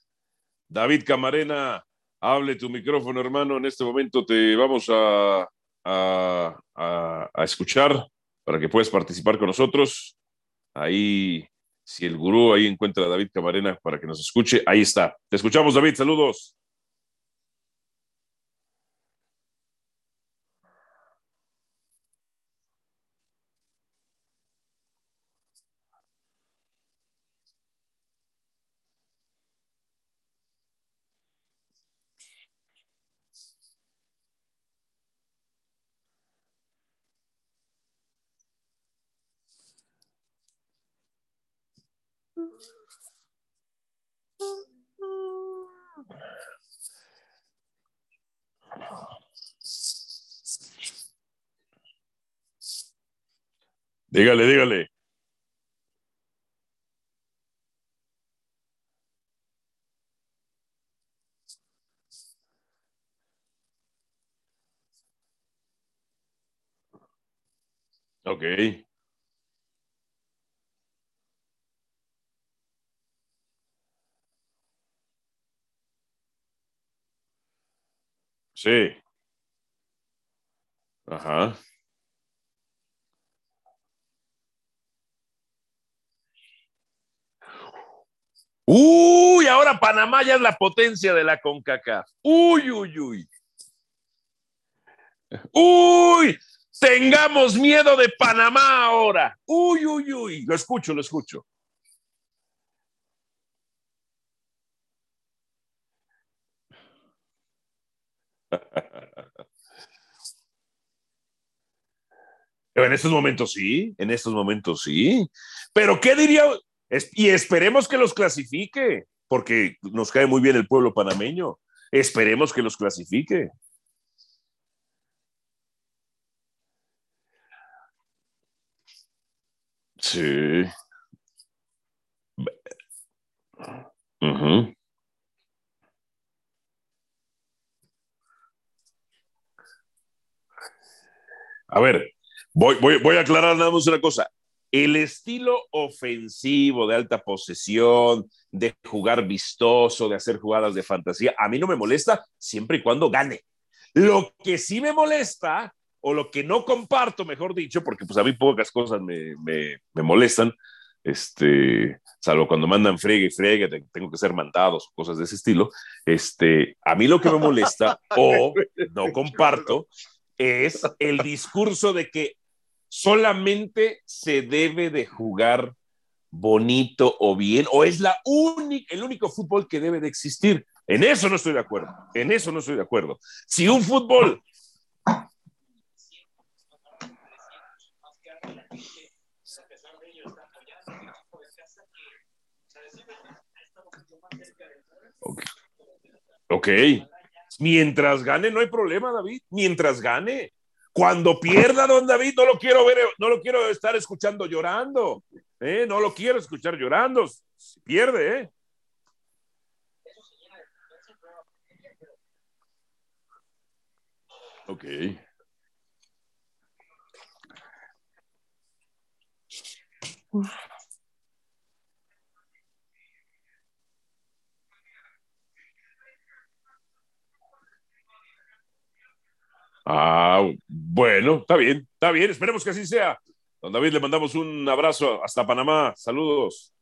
[SPEAKER 1] David Camarena, hable tu micrófono, hermano. En este momento te vamos a, escuchar para que puedas participar con nosotros. Ahí, si el gurú ahí encuentra a David Camarena para que nos escuche, ahí está. Te escuchamos, David. Saludos. Dígale, dígale. Ok. Sí. Ajá. Uy, ahora Panamá ya es la potencia de la CONCACAF. Uy, uy, uy. Uy, tengamos miedo de Panamá ahora. Uy, uy, uy. Lo escucho, lo escucho. en estos momentos sí, en estos momentos sí. Pero ¿qué diría? Y esperemos que los clasifique, porque nos cae muy bien el pueblo panameño. Esperemos que los clasifique. Sí. A ver, voy, voy, a aclarar nada más una cosa. El estilo ofensivo de alta posesión, de jugar vistoso, de hacer jugadas de fantasía, a mí no me molesta siempre y cuando gane. Lo que sí me molesta, o lo que no comparto, mejor dicho, porque pues a mí pocas cosas me, me, molestan, este, salvo cuando mandan fregue y fregue, tengo que ser mandados cosas de ese estilo, este, a mí lo que me molesta o no comparto es el discurso de que solamente se debe de jugar bonito o bien, o es la el único fútbol que debe de existir. En eso no estoy de acuerdo, en eso no estoy de acuerdo. Si un fútbol... Ok. Mientras gane, no hay problema, David. Mientras gane. Cuando pierda, don David, no lo quiero ver, no lo quiero estar escuchando llorando. ¿eh? No lo quiero escuchar llorando. Si pierde, ¿eh? Ok. Ah, bueno, está bien, está bien, esperemos que así sea. Don David, le mandamos un abrazo hasta Panamá. Saludos.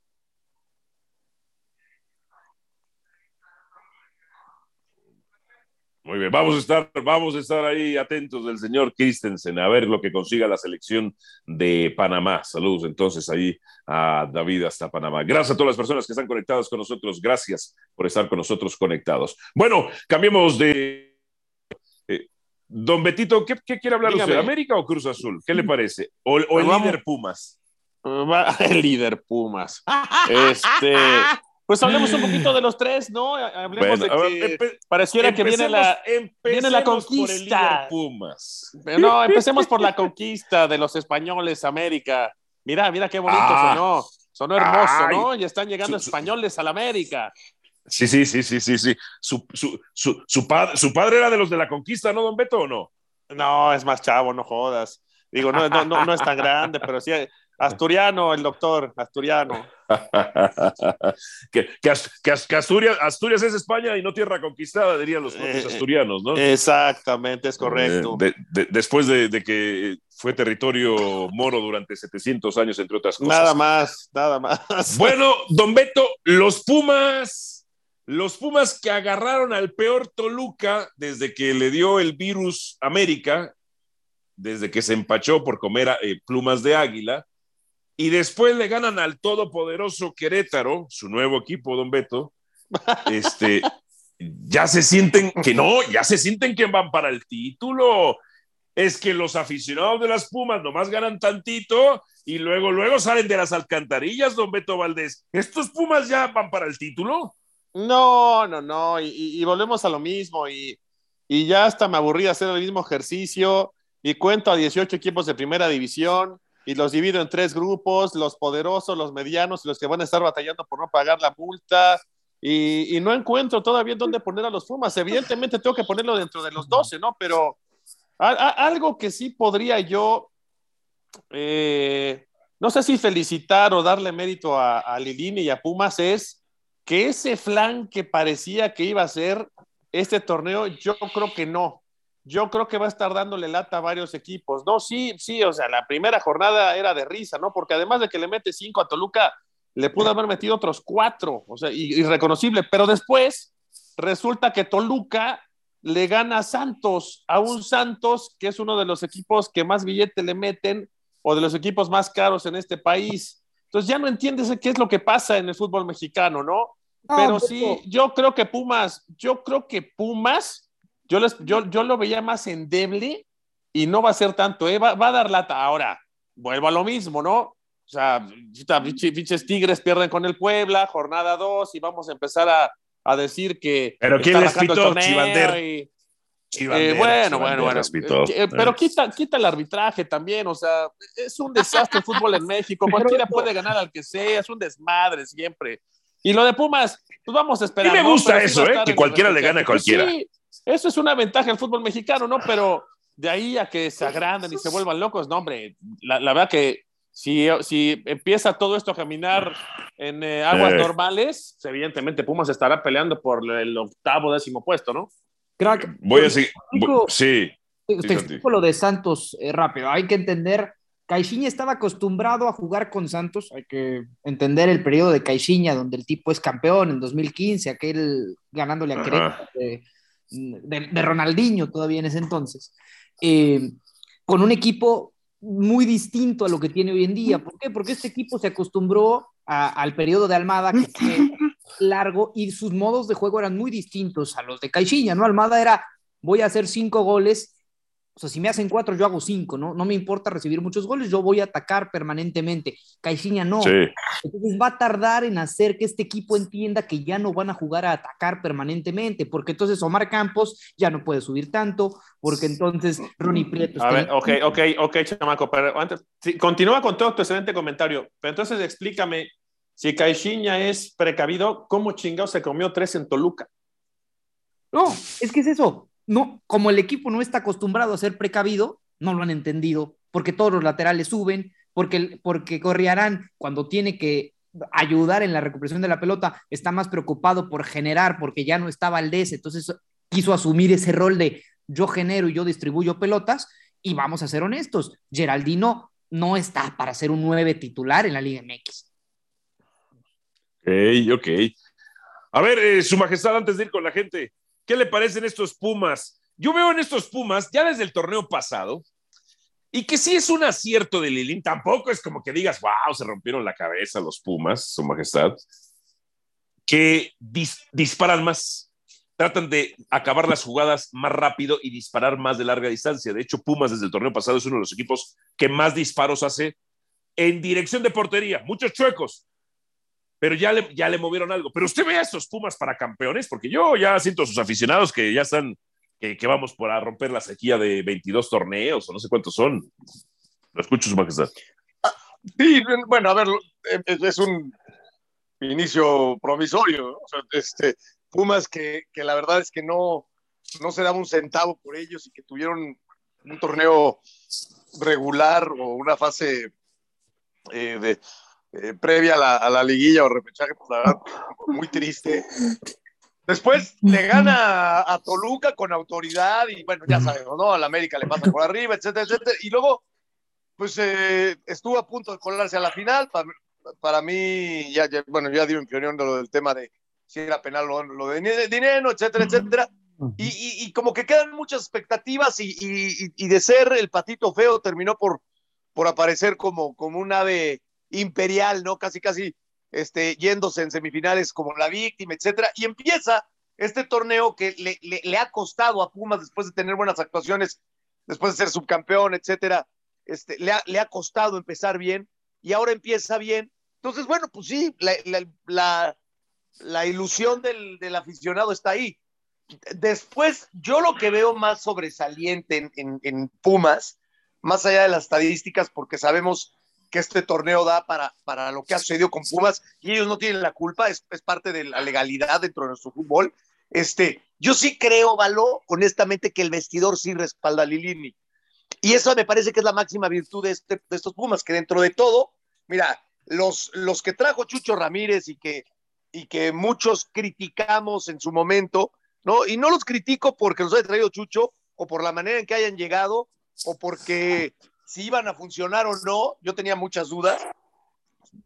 [SPEAKER 1] Muy bien, vamos a estar, vamos a estar ahí atentos del señor Christensen a ver lo que consiga la selección de Panamá. Saludos entonces ahí a David hasta Panamá. Gracias a todas las personas que están conectadas con nosotros. Gracias por estar con nosotros conectados. Bueno, cambiemos de Don Betito, ¿qué, quiere hablar usted? ¿América o Cruz Azul? ¿Qué le parece? ¿O, el líder Pumas?
[SPEAKER 3] El líder Pumas. Este, pues hablemos un poquito de los tres, ¿no? Hablemos de que pareciera que viene la, viene la conquista.
[SPEAKER 1] Pumas.
[SPEAKER 3] No, empecemos por la conquista de los españoles América. Mira, mira qué bonito ah. sonó. Sonó hermoso, ¿no? Y están llegando españoles a la América.
[SPEAKER 1] Sí, sí, sí, sí, sí, sí. Su, su, su, su, padre, su padre era de los de la conquista, ¿no, don Beto, o no?
[SPEAKER 3] No, es más chavo, no jodas. Digo, no, no, no, es tan grande, pero sí, asturiano, el doctor, asturiano.
[SPEAKER 1] que, que, Asturias, Asturias, es España y no tierra conquistada, dirían los propios eh, asturianos, ¿no?
[SPEAKER 3] Exactamente, es correcto.
[SPEAKER 1] Eh, después de, de, que fue territorio moro durante 700 años, entre otras cosas.
[SPEAKER 3] Nada más, nada más.
[SPEAKER 1] Bueno, don Beto, los Pumas los Pumas que agarraron al peor Toluca desde que le dio el virus América, desde que se empachó por comer eh, plumas de águila, y después le ganan al todopoderoso Querétaro, su nuevo equipo, don Beto, este, ya se sienten que no, ya se sienten que van para el título. Es que los aficionados de las Pumas nomás ganan tantito y luego, luego salen de las alcantarillas, don Beto Valdés. ¿Estos Pumas ya van para el título?
[SPEAKER 3] No, no, no, y, volvemos a lo mismo, y, ya hasta me aburrí de hacer el mismo ejercicio, y cuento a 18 equipos de primera división, y los divido en tres grupos, los poderosos, los medianos y los que van a estar batallando por no pagar la multa, y, no encuentro todavía dónde poner a los Pumas. Evidentemente tengo que ponerlo dentro de los 12, ¿no? Pero algo que sí podría yo, eh, no sé si felicitar o darle mérito a, a Lilini y a Pumas es que ese flan que parecía que iba a ser este torneo, yo creo que no. Yo creo que va a estar dándole lata a varios equipos. No, sí, sí, o sea, la primera jornada era de risa, ¿no? Porque además de que le mete cinco a Toluca, le pudo haber metido otros cuatro, o sea, irreconocible. Pero después resulta que Toluca le gana a Santos, a un Santos que es uno de los equipos que más billete le meten o de los equipos más caros en este país. Entonces ya no entiendes qué es lo que pasa en el fútbol mexicano, ¿no? Pero sí, yo creo que Pumas, yo creo que Pumas, yo, les, yo, yo lo veía más endeble y no va a ser tanto, ¿eh? va, a dar lata. Ahora, vuelvo a lo mismo, ¿no? O sea, pinches Tigres pierden con el Puebla, jornada 2, y vamos a empezar a, a decir que.
[SPEAKER 1] Pero ¿quién les pitó? Chivander.
[SPEAKER 3] Y, eh, bueno, bueno, bueno. Eh, pero quita, quita el arbitraje también, o sea, es un desastre el fútbol en México. Cualquiera puede ganar al que sea, es un desmadre siempre. Y lo de Pumas, pues vamos a esperar.
[SPEAKER 1] Y me gusta eso, ¿eh? Que cualquiera le gane a pues cualquiera. Sí,
[SPEAKER 3] eso es una ventaja del fútbol mexicano, ¿no? Pero de ahí a que se agranden y se vuelvan locos, no, hombre, la, la verdad que si, si empieza todo esto a caminar en eh, aguas eh. normales, evidentemente Pumas estará peleando por el octavo décimo puesto, ¿no?
[SPEAKER 4] Crack.
[SPEAKER 1] Voy a seguir. Sí.
[SPEAKER 4] Te explico lo de Santos eh, rápido. Hay que entender, Caixinha estaba acostumbrado a jugar con Santos. Hay que entender el periodo de Caixinha, donde el tipo es campeón en 2015, aquel ganándole a Querétaro de, de, Ronaldinho todavía en ese entonces. con un equipo muy distinto a lo que tiene hoy en día. ¿Por qué? Porque este equipo se acostumbró al periodo de Almada, que fue largo, y sus modos de juego eran muy distintos a los de Caixinha, ¿no? Almada era, voy a hacer cinco goles o sea, si me hacen cuatro, yo hago cinco, ¿no? No me importa recibir muchos goles, yo voy a atacar permanentemente. Caixinha no. Entonces va a tardar en hacer que este equipo entienda que ya no van a jugar a atacar permanentemente, porque entonces Omar Campos ya no puede subir tanto, porque entonces Ronnie Prieto...
[SPEAKER 3] A ver, ok, ok, ok, chamaco, pero antes, continúa con todo tu excelente comentario, pero entonces explícame, si Caixinha es precavido, ¿cómo chingado se comió tres en Toluca?
[SPEAKER 4] No, es que es eso no, como el equipo no está acostumbrado a ser precavido, no lo han entendido, porque todos los laterales suben, porque, porque Corriarán, cuando tiene que ayudar en la recuperación de la pelota, está más preocupado por generar, porque ya no está Valdés, entonces quiso asumir ese rol de yo genero y yo distribuyo pelotas, y vamos a ser honestos, Geraldino no está para ser un nueve titular en la Liga MX.
[SPEAKER 1] Ok, ok. A ver, eh, Su Majestad, antes de ir con la gente, ¿Qué le parecen estos Pumas? Yo veo en estos Pumas, ya desde el torneo pasado, y que sí es un acierto de Lilín, tampoco es como que digas, wow, se rompieron la cabeza los Pumas, su majestad, que disparan más, tratan de acabar las jugadas más rápido y disparar más de larga distancia. De hecho, Pumas desde el torneo pasado es uno de los equipos que más disparos hace en dirección de portería, muchos chuecos, pero ya le, ya le movieron algo. Pero usted ve a estos Pumas para campeones, porque yo ya siento a sus aficionados que ya están, que, vamos por a romper la sequía de 22 torneos o no sé cuántos son. Lo escucho, su majestad.
[SPEAKER 2] Ah, sí, bueno, a ver, es un inicio provisorio. este, Pumas que, que, la verdad es que no, no se daba un centavo por ellos y que tuvieron un torneo regular o una fase eh, de, eh, previa a la, liguilla o repechaje, pues la verdad, muy triste. Después le gana a Toluca con autoridad y bueno, ya sabemos, ¿no? Al América le pasa por arriba, etcétera, etcétera. Y luego, pues eh, estuvo a punto de colarse a la final. Para, mí, ya, bueno, ya dio mi opinión de lo del tema de si era penal lo, lo de dinero, etcétera, etcétera. Y, y, como que quedan muchas expectativas y, y, de ser el patito feo terminó por, por aparecer como, como un ave imperial, ¿no? Casi, casi este, yéndose en semifinales como la víctima, etcétera. Y empieza este torneo que le, le, ha costado a Pumas después de tener buenas actuaciones, después de ser subcampeón, etcétera. Este, le, ha, le ha costado empezar bien y ahora empieza bien. Entonces, bueno, pues sí, la, la, la ilusión del, del, aficionado está ahí. Después, yo lo que veo más sobresaliente en, en, en Pumas, más allá de las estadísticas, porque sabemos que este torneo da para, para lo que ha sucedido con Pumas y ellos no tienen la culpa, es, es parte de la legalidad dentro de nuestro fútbol. Este, yo sí creo, Való, honestamente, que el vestidor sí respalda a Lilini. Y eso me parece que es la máxima virtud de, este, de estos Pumas, que dentro de todo, mira, los, los que trajo Chucho Ramírez y que, y que muchos criticamos en su momento, ¿no? Y no los critico porque los haya traído Chucho o por la manera en que hayan llegado o porque si iban a funcionar o no, yo tenía muchas dudas,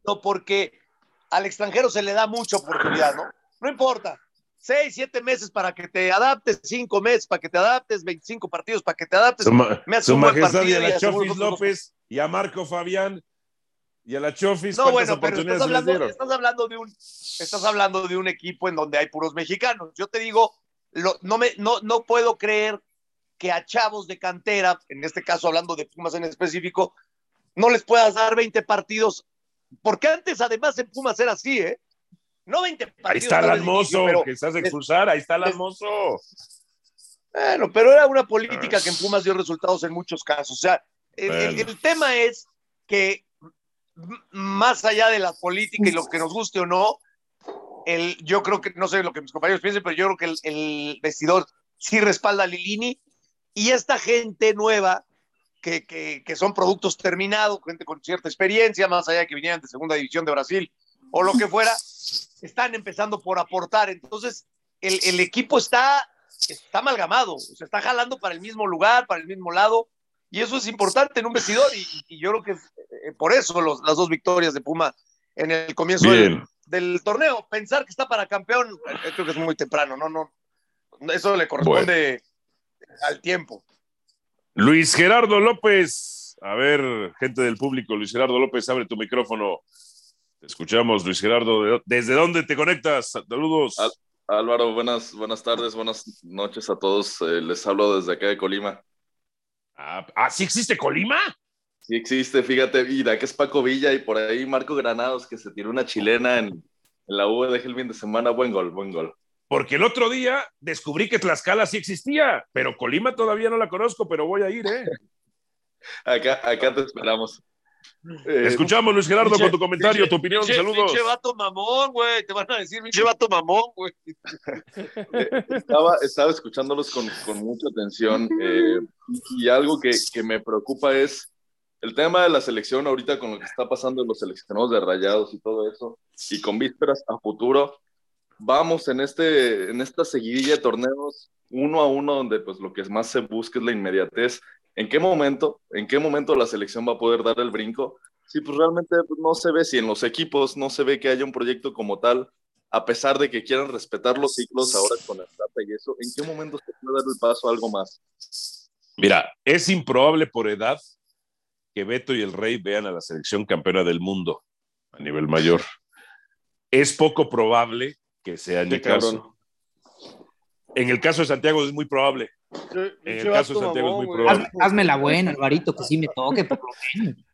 [SPEAKER 2] no porque al extranjero se le da mucha oportunidad, ¿no? No importa, seis, siete meses para que te adaptes, cinco meses para que te adaptes, 25 partidos para que te adaptes.
[SPEAKER 1] Su, me su majestad y a la Chofis López y a Marco Fabián y a la Chofis.
[SPEAKER 2] No, bueno, pero estás hablando, estás hablando, de un, estás hablando de un equipo en donde hay puros mexicanos. Yo te digo, lo, no, me, no, no puedo creer que a chavos de cantera, en este caso hablando de Pumas en específico, no les puedas dar 20 partidos, porque antes además en Pumas era así, ¿eh? No 20 partidos.
[SPEAKER 1] Ahí está el almozo, que estás de expulsar, ahí está el almozo.
[SPEAKER 2] Bueno, pero era una política que en Pumas dio resultados en muchos casos. O sea, el, tema es que más allá de la política y lo que nos guste o no, el, yo creo que, no sé lo que mis compañeros piensen, pero yo creo que el, el vestidor sí respalda a Lilini y esta gente nueva, que, que, son productos terminados, gente con cierta experiencia, más allá de que vinieran de segunda división de Brasil o lo que fuera, están empezando por aportar. Entonces, el, el equipo está, está amalgamado, se está jalando para el mismo lugar, para el mismo lado, y eso es importante en un vestidor, y, yo creo que eh, por eso las dos victorias de Puma en el comienzo del, del, torneo. Pensar que está para campeón, eh, creo que es muy temprano, no, no. Eso le corresponde al tiempo.
[SPEAKER 1] Luis Gerardo López. A ver, gente del público, Luis Gerardo López, abre tu micrófono. Te escuchamos, Luis Gerardo. ¿Desde dónde te conectas? Saludos.
[SPEAKER 6] Álvaro, buenas, buenas tardes, buenas noches a todos. Eh, les hablo desde acá de Colima.
[SPEAKER 1] Ah, ah, ¿sí existe Colima?
[SPEAKER 6] Sí existe, fíjate, mira, que es Paco Villa y por ahí Marco Granados que se tiró una chilena en, en la U de el fin de semana. Buen gol, buen gol.
[SPEAKER 1] Porque el otro día descubrí que Tlaxcala sí existía, pero Colima todavía no la conozco, pero voy a ir, ¿eh?
[SPEAKER 6] acá, acá te esperamos.
[SPEAKER 1] Eh, Escuchamos, Luis Gerardo, con tu comentario, tu opinión, saludos.
[SPEAKER 2] Pinche vato mamón, güey, te van a decir pinche vato mamón, güey.
[SPEAKER 6] estaba, estaba escuchándolos con, con mucha atención eh, y algo que, que, me preocupa es el tema de la selección ahorita con lo que está pasando en los seleccionados de rayados y todo eso, y con vísperas a futuro, vamos en, este, en esta seguidilla de torneos uno a uno donde pues lo que más se busca es la inmediatez. ¿En qué momento, en qué momento la selección va a poder dar el brinco? Si pues realmente pues, no se ve, si en los equipos no se ve que haya un proyecto como tal, a pesar de que quieran respetar los ciclos ahora con la plata y eso, ¿en qué momento se puede dar el paso a algo más?
[SPEAKER 1] Mira, es improbable por edad que Beto y el Rey vean a la selección campeona del mundo a nivel mayor. Es poco probable que sea en mi caso. En el caso de Santiago es muy probable. En el caso de Santiago es muy probable.
[SPEAKER 4] hazme la buena, Alvarito, que sí me toque, por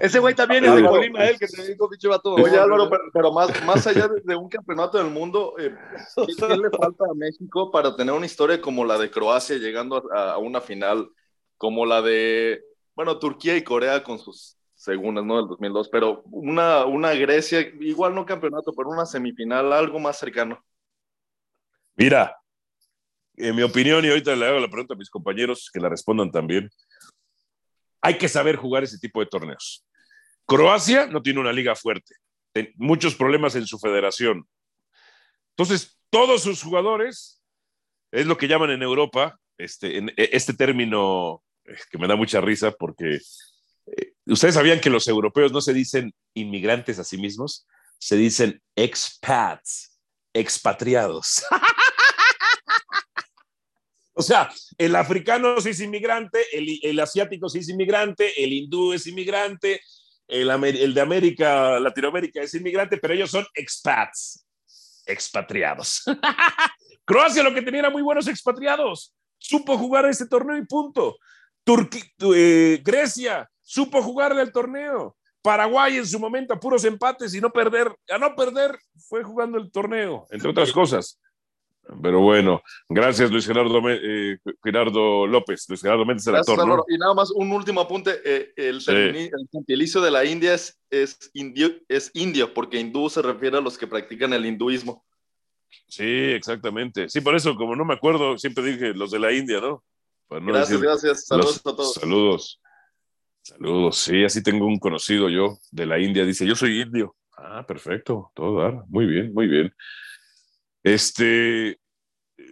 [SPEAKER 2] Ese güey también es de Colima, él que se dijo pinche vato.
[SPEAKER 6] Oye, Álvaro, pero, más, más allá de, un campeonato del mundo, eh, ¿qué, le falta a México para tener una historia como la de Croacia llegando a, a, una final, como la de, bueno, Turquía y Corea con sus segundas, ¿no? Del 2002, pero una, una Grecia, igual no campeonato, pero una semifinal, algo más cercano.
[SPEAKER 1] Mira, en mi opinión, y ahorita le hago la pregunta a mis compañeros que la respondan también, hay que saber jugar ese tipo de torneos. Croacia no tiene una liga fuerte, muchos problemas en su federación. Entonces, todos sus jugadores, es lo que llaman en Europa, este, e, este término eh, que me da mucha risa porque ¿Ustedes sabían que los europeos no se dicen inmigrantes a sí mismos? Se dicen expats, expatriados. o sea, el africano sí es inmigrante, el, asiático sí es inmigrante, el hindú es inmigrante, el, de América, Latinoamérica es inmigrante, pero ellos son expats, expatriados. Croacia lo que tenía era muy buenos expatriados. Supo jugar ese torneo y punto. Turquía, eh, Grecia supo jugarle el torneo. Paraguay en su momento a puros empates y no perder, a no perder fue jugando el torneo, entre otras cosas. Pero bueno, gracias Luis Gerardo, eh, Gerardo López, Luis Gerardo Méndez, el actor.
[SPEAKER 6] Y nada más un último apunte, eh, el, gentilicio de la India es, es, indio, es indio, porque hindú se refiere a los que practican el hinduismo.
[SPEAKER 1] Sí, exactamente. Sí, por eso, como no me acuerdo, siempre dije los de la India, ¿no?
[SPEAKER 6] gracias, gracias. Saludos a todos.
[SPEAKER 1] Saludos. Saludos, sí, así tengo un conocido yo de la India, dice, yo soy indio. Ah, perfecto, todo dar. Muy bien, muy bien. Este,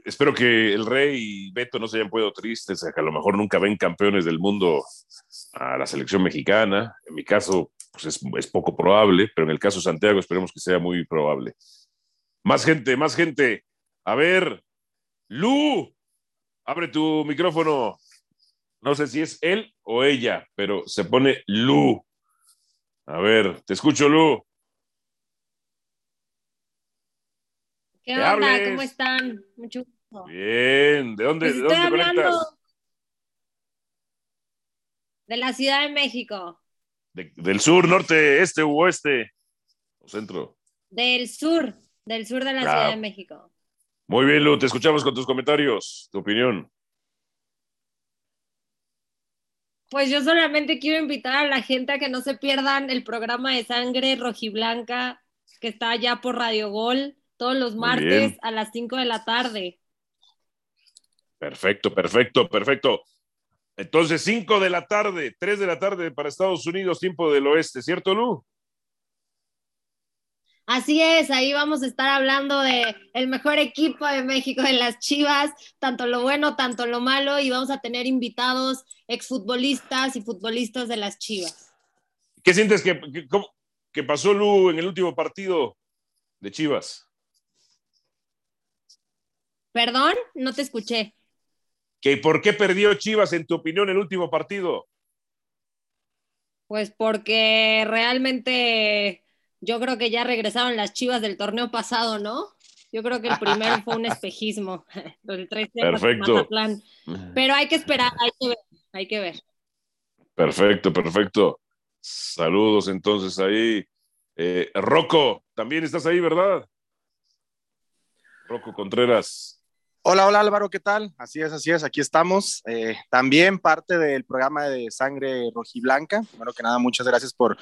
[SPEAKER 1] espero que el Rey y Beto no se hayan puesto tristes, que a lo mejor nunca ven campeones del mundo a la selección mexicana. En mi caso, pues es, es poco probable, pero en el caso de Santiago esperemos que sea muy probable. Más gente, más gente. A ver, Lu, abre tu micrófono. No sé si es él o ella, pero se pone Lu. A ver, te escucho, Lu.
[SPEAKER 7] ¿Qué onda? ¿Cómo están? Mucho gusto.
[SPEAKER 1] Bien, ¿de dónde, pues ¿de dónde conectas?
[SPEAKER 7] De la Ciudad de México.
[SPEAKER 1] del sur, norte, este u oeste, o centro.
[SPEAKER 7] Del sur, del sur de la Ciudad de México.
[SPEAKER 1] Muy bien, Lu, te escuchamos con tus comentarios, tu opinión.
[SPEAKER 7] Pues yo solamente quiero invitar a la gente a que no se pierdan el programa de sangre rojiblanca que está allá por Radio Gol todos los martes a las 5 de la tarde.
[SPEAKER 1] Perfecto, perfecto, perfecto. Entonces, 5 de la tarde, 3 de la tarde para Estados Unidos, tiempo del oeste, ¿cierto, Lu?
[SPEAKER 7] Así es, ahí vamos a estar hablando de el mejor equipo de México de las Chivas, tanto lo bueno, tanto lo malo, y vamos a tener invitados exfutbolistas y futbolistas de las Chivas.
[SPEAKER 1] ¿Qué sientes que, que pasó Lu en el último partido de Chivas?
[SPEAKER 7] Perdón, no te escuché.
[SPEAKER 1] ¿Que ¿Por qué perdió Chivas, en tu opinión, el último partido?
[SPEAKER 7] Pues porque realmente yo creo que ya regresaron las Chivas del torneo pasado, ¿no? Yo creo que el primero fue un espejismo, el 3
[SPEAKER 1] Perfecto.
[SPEAKER 7] Pero hay que esperar, hay que ver, hay que ver.
[SPEAKER 1] Perfecto, perfecto. Saludos entonces ahí. Eh, Rocco, también estás ahí, ¿verdad? Rocco Contreras.
[SPEAKER 8] Hola, hola Álvaro, ¿qué tal? Así es, así es, aquí estamos. Eh, también parte del programa de Sangre Rojiblanca. Bueno, que nada, muchas gracias por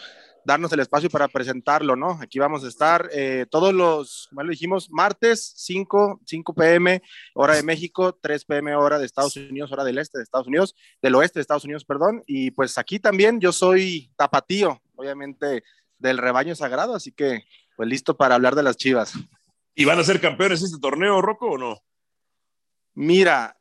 [SPEAKER 8] darnos el espacio para presentarlo, ¿no? Aquí vamos a estar eh, todos los, como lo dijimos, martes 5, 5 pm, hora de México, 3 pm, hora de Estados Unidos, hora del este de Estados Unidos, del oeste de Estados Unidos, perdón. Y pues aquí también yo soy tapatío, obviamente, del rebaño sagrado, así que pues listo para hablar de las chivas.
[SPEAKER 1] ¿Y van a ser campeones este torneo, Rocco, o no?
[SPEAKER 8] Mira,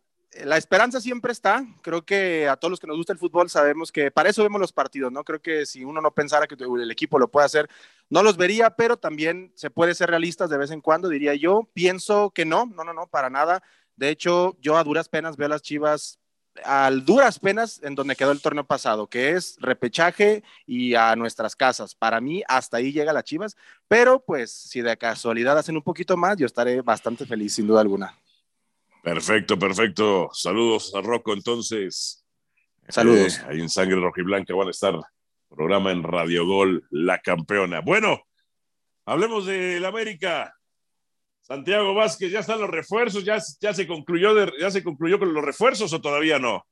[SPEAKER 8] la esperanza siempre está. Creo que a todos los que nos gusta el fútbol sabemos que para eso vemos los partidos, ¿no? Creo que si uno no pensara que el equipo lo puede hacer, no los vería, pero también se puede ser realistas de vez en cuando, diría yo. Pienso que no, no, no, no, para nada. De hecho, yo a duras penas veo a las Chivas al duras penas en donde quedó el torneo pasado, que es repechaje y a nuestras casas. Para mí, hasta ahí llega las Chivas, pero pues si de casualidad hacen un poquito más, yo estaré bastante feliz, sin duda alguna.
[SPEAKER 1] Perfecto, perfecto. Saludos a Rocco entonces.
[SPEAKER 8] Saludos.
[SPEAKER 1] Eh, ahí en Sangre Roja y Blanca van a estar programa en Radio Gol, la campeona. Bueno, hablemos del América. Santiago Vázquez, ¿ya están los refuerzos? ¿Ya, ya, se, concluyó ¿Ya se concluyó con los refuerzos o todavía no?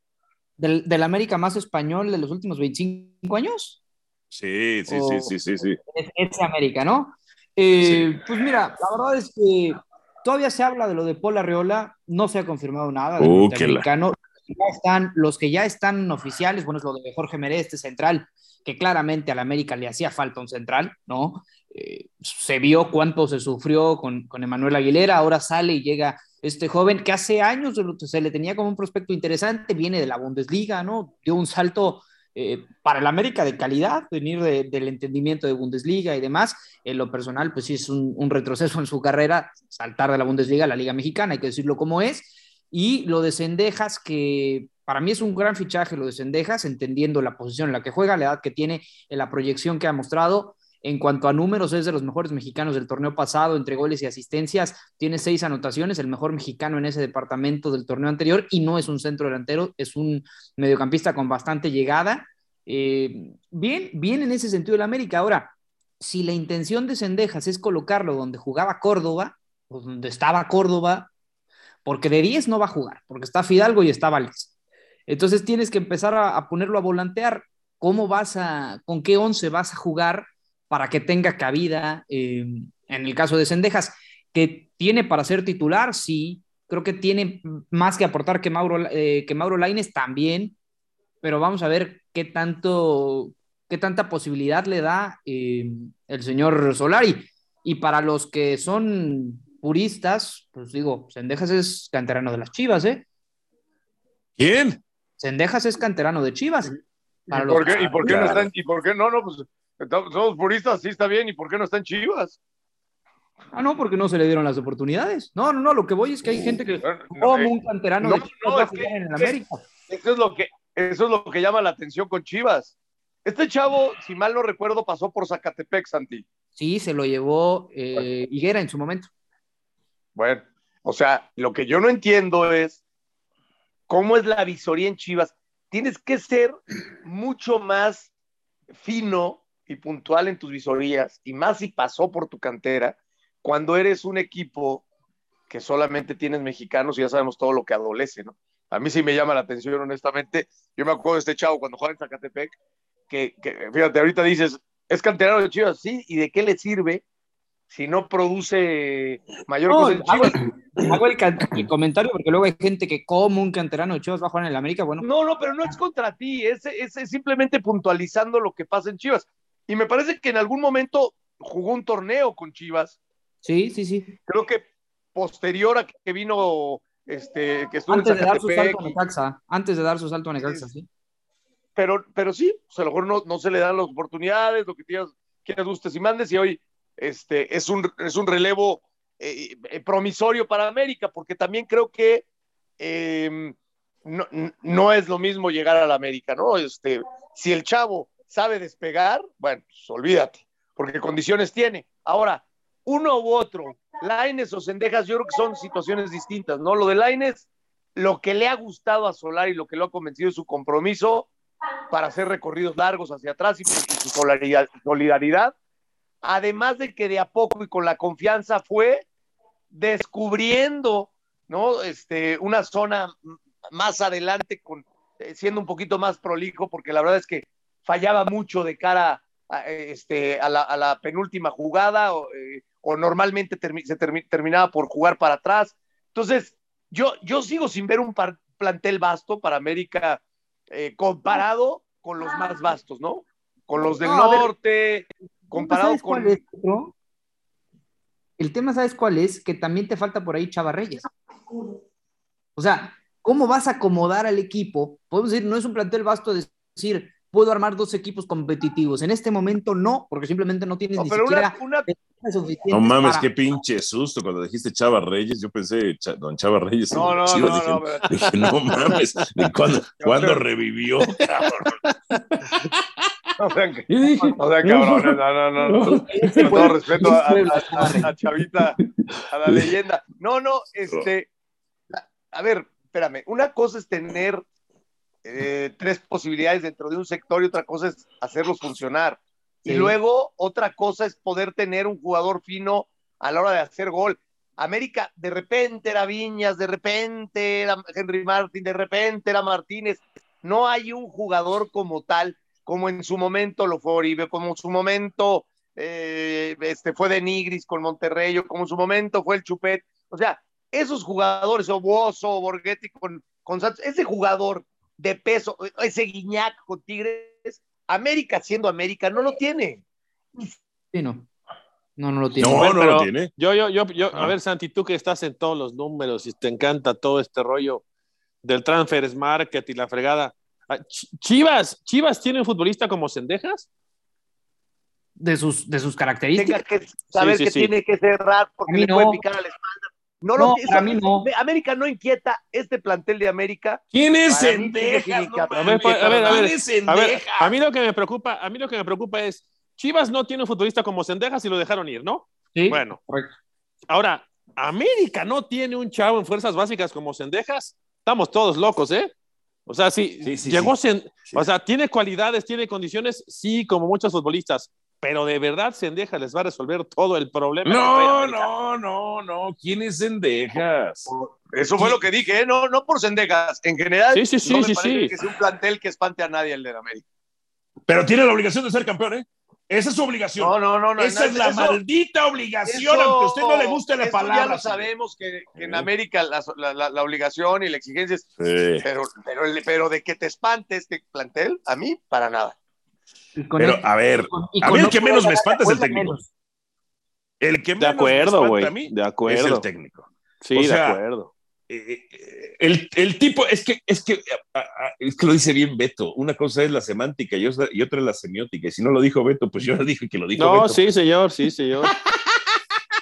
[SPEAKER 4] ¿Del, América más español de los últimos 25 años?
[SPEAKER 1] Sí, sí, sí, sí, sí, sí.
[SPEAKER 4] Ese América, ¿no? Eh, pues mira, la verdad es que Todavía se habla de lo de Paul Arreola, no se ha confirmado nada del uh, norteamericano. Ya están, los que ya están oficiales, bueno, es lo de Jorge Meré, este central, que claramente a la América le hacía falta un central, ¿no? Eh, se vio cuánto se sufrió con, con Emanuel Aguilera, ahora sale y llega este joven que hace años se le tenía como un prospecto interesante, viene de la Bundesliga, ¿no? Dio un salto eh, para el América de calidad, venir del entendimiento de Bundesliga y demás. En lo personal, pues sí es un, retroceso en su carrera, saltar de la Bundesliga a la Liga Mexicana, hay que decirlo como es. Y lo de Cendejas, que para mí es un gran fichaje lo de Cendejas, entendiendo la posición en la que juega, la edad que tiene, en la proyección que ha mostrado. En cuanto a números, es de los mejores mexicanos del torneo pasado, entre goles y asistencias. Tiene seis anotaciones, el mejor mexicano en ese departamento del torneo anterior, y no es un centro delantero, es un mediocampista con bastante llegada. Eh, bien, bien en ese sentido el América. Ahora, si la intención de Sendejas es colocarlo donde jugaba Córdoba, o donde estaba Córdoba, porque de 10 no va a jugar, porque está Fidalgo y está Valdés. Entonces tienes que empezar a, a ponerlo a volantear. ¿Cómo vas a, con qué 11 vas a jugar? Para que tenga cabida eh, en el caso de Sendejas, que tiene para ser titular, sí, creo que tiene más que aportar que Mauro, eh, que Mauro Laines también, pero vamos a ver qué tanto qué tanta posibilidad le da eh, el señor Solari. Y para los que son puristas, pues digo, Sendejas es canterano de las Chivas, ¿eh?
[SPEAKER 1] ¿Quién?
[SPEAKER 4] Sendejas es canterano de Chivas.
[SPEAKER 2] ¿Y por, qué, ¿Y por qué, no están? ¿Y por qué no? No, pues somos puristas, sí está bien. ¿Y por qué no están Chivas?
[SPEAKER 4] Ah, no, porque no se le dieron las oportunidades. No, no, no, lo que voy es que hay gente que como
[SPEAKER 2] eh,
[SPEAKER 4] un canterano de Chivas en América.
[SPEAKER 2] Eso es lo que eso es lo que llama la atención con Chivas. Este chavo, si mal no recuerdo, pasó por Zacatepec, Santi.
[SPEAKER 4] Sí, se lo llevó eh, Higuera en su momento.
[SPEAKER 2] Bueno, o sea, lo que yo no entiendo es cómo es la visoría en Chivas. Tienes que ser mucho más fino y puntual en tus visorías, y más si pasó por tu cantera, cuando eres un equipo que solamente tienes mexicanos y ya sabemos todo lo que adolece, ¿no? A mí sí me llama la atención, honestamente. Yo me acuerdo de este chavo cuando jugaba en Zacatepec, que, fíjate, ahorita dices, es canterano de Chivas, sí, ¿y de qué le sirve si no produce mayor
[SPEAKER 4] no, hago, hago el, comentario porque luego hay gente que como un canterano de Chivas va a jugar en el América, bueno.
[SPEAKER 2] No, no, pero no es contra ti, es, es, simplemente puntualizando lo que pasa en Chivas. Y me parece que en algún momento jugó un torneo con Chivas.
[SPEAKER 4] Sí, sí, sí.
[SPEAKER 2] Creo que posterior a que vino, este, que estuvo
[SPEAKER 4] antes de dar su salto a Necaxa, antes de dar su salto a Necaxa, sí.
[SPEAKER 2] Pero, pero sí, pues a lo mejor no, no se le dan las oportunidades, lo que quieras, quieras gustes y mandes, y hoy este, es, un, es un relevo eh, eh, promisorio para América, porque también creo que em, no, no, es lo mismo llegar a la América, ¿no? Este, si el chavo sabe despegar, bueno, pues olvídate, porque condiciones tiene. Ahora, uno u otro, Laines o Sendejas, yo creo que son situaciones distintas, ¿no? Lo de Laines, lo que le ha gustado a Solar y lo que lo ha convencido es su compromiso para hacer recorridos largos hacia atrás y, su solidaridad además de que de a poco y con la confianza fue descubriendo, ¿no? Este, una zona más adelante, con, eh, siendo un poquito más prolijo, porque la verdad es que fallaba mucho de cara a, este, a, la, penúltima jugada, o, eh, normalmente se terminaba por jugar para atrás. Entonces, yo, yo sigo sin ver un plantel vasto para América eh, comparado con los más vastos, ¿no? Con los del norte, comparado con.
[SPEAKER 4] El tema, ¿sabes cuál es? Que también te falta por ahí Chava Reyes. O sea, ¿cómo vas a acomodar al equipo? Podemos decir, no es un plantel vasto de decir, puedo armar dos equipos competitivos. En este momento no, porque simplemente no tienes ni siquiera
[SPEAKER 1] No mames, qué pinche susto cuando dijiste Chava Reyes. Yo pensé, don Chava Reyes.
[SPEAKER 2] No, no, no,
[SPEAKER 1] dije, no, mames, ¿cuándo, revivió?
[SPEAKER 2] O sea, o sea cabrones, no, no, no. Con todo respeto a, Chavita, a la leyenda. No, no, este. A ver, espérame. Una cosa es tener eh, tres posibilidades dentro de un sector y otra cosa es hacerlos funcionar. Y luego otra cosa es poder tener un jugador fino a la hora de hacer gol. América, de repente era Viñas, de repente era Henry Martín, de repente era Martínez. No hay un jugador como tal como en su momento lo fue Oribe, como en su momento eh, este, fue de Nigris con Monterrey, como en su momento fue el Chupet. O sea, esos jugadores, o Bozo, Borghetti con, con Santos, ese jugador de peso, ese Guiñac con Tigres, América siendo América, no lo tiene.
[SPEAKER 4] Sí, no. No, no lo tiene.
[SPEAKER 1] No, no lo tiene.
[SPEAKER 3] Yo, yo, yo, yo, a ah. ver, Santi, tú que estás en todos los números y te encanta todo este rollo del transfer market y la fregada. Ah, Chivas, Chivas tiene un futbolista como Cendejas.
[SPEAKER 4] De sus, de sus características.
[SPEAKER 2] Tenga que saber que tiene que cerrar porque le puede picar a No, no, a mí no. América no inquieta este plantel de América.
[SPEAKER 1] ¿Quién es Cendejas?
[SPEAKER 3] a, ver, a, ver, a, ver, a mí lo que me preocupa, a mí lo que me preocupa es Chivas no tiene un futbolista como Cendejas y lo dejaron ir, ¿no?
[SPEAKER 4] Sí.
[SPEAKER 3] Bueno, ahora América no tiene un chavo en fuerzas básicas como Cendejas. Estamos todos locos, ¿eh? O sea, sí, llegó, o sea, tiene cualidades, tiene condiciones, sí, como muchos futbolistas, pero de verdad Sendejas les va a resolver todo el problema.
[SPEAKER 1] No, no, no, no, ¿quién es Sendejas?
[SPEAKER 2] Eso fue lo que dije, ¿eh? no, no por Sendejas, en general.
[SPEAKER 3] Sí, sí, sí,
[SPEAKER 2] no
[SPEAKER 3] sí, sí.
[SPEAKER 2] que es un plantel que espante a nadie el de América.
[SPEAKER 1] Pero tiene la obligación de ser campeón, ¿eh? Esa es su obligación.
[SPEAKER 2] No, no, no. no
[SPEAKER 1] Esa es la maldita obligación, aunque a usted no le guste la palabra.
[SPEAKER 2] Ya lo sabemos que, en América la, obligación y la exigencia es. Pero, pero, pero de que te espante este plantel, a mí, para nada.
[SPEAKER 1] Pero, a ver, a mí el que menos me espanta es el técnico. El que
[SPEAKER 3] de acuerdo, güey. De acuerdo.
[SPEAKER 1] Es el técnico.
[SPEAKER 3] Sí, de acuerdo.
[SPEAKER 1] Eh, eh, el, el, tipo, es que, es que, es que lo dice bien Beto. Una cosa es la semántica y otra, y otra es la semiótica. Y si no lo dijo Beto, pues yo le dije que lo dijo
[SPEAKER 3] no,
[SPEAKER 1] Beto. No,
[SPEAKER 3] sí, señor, sí, señor.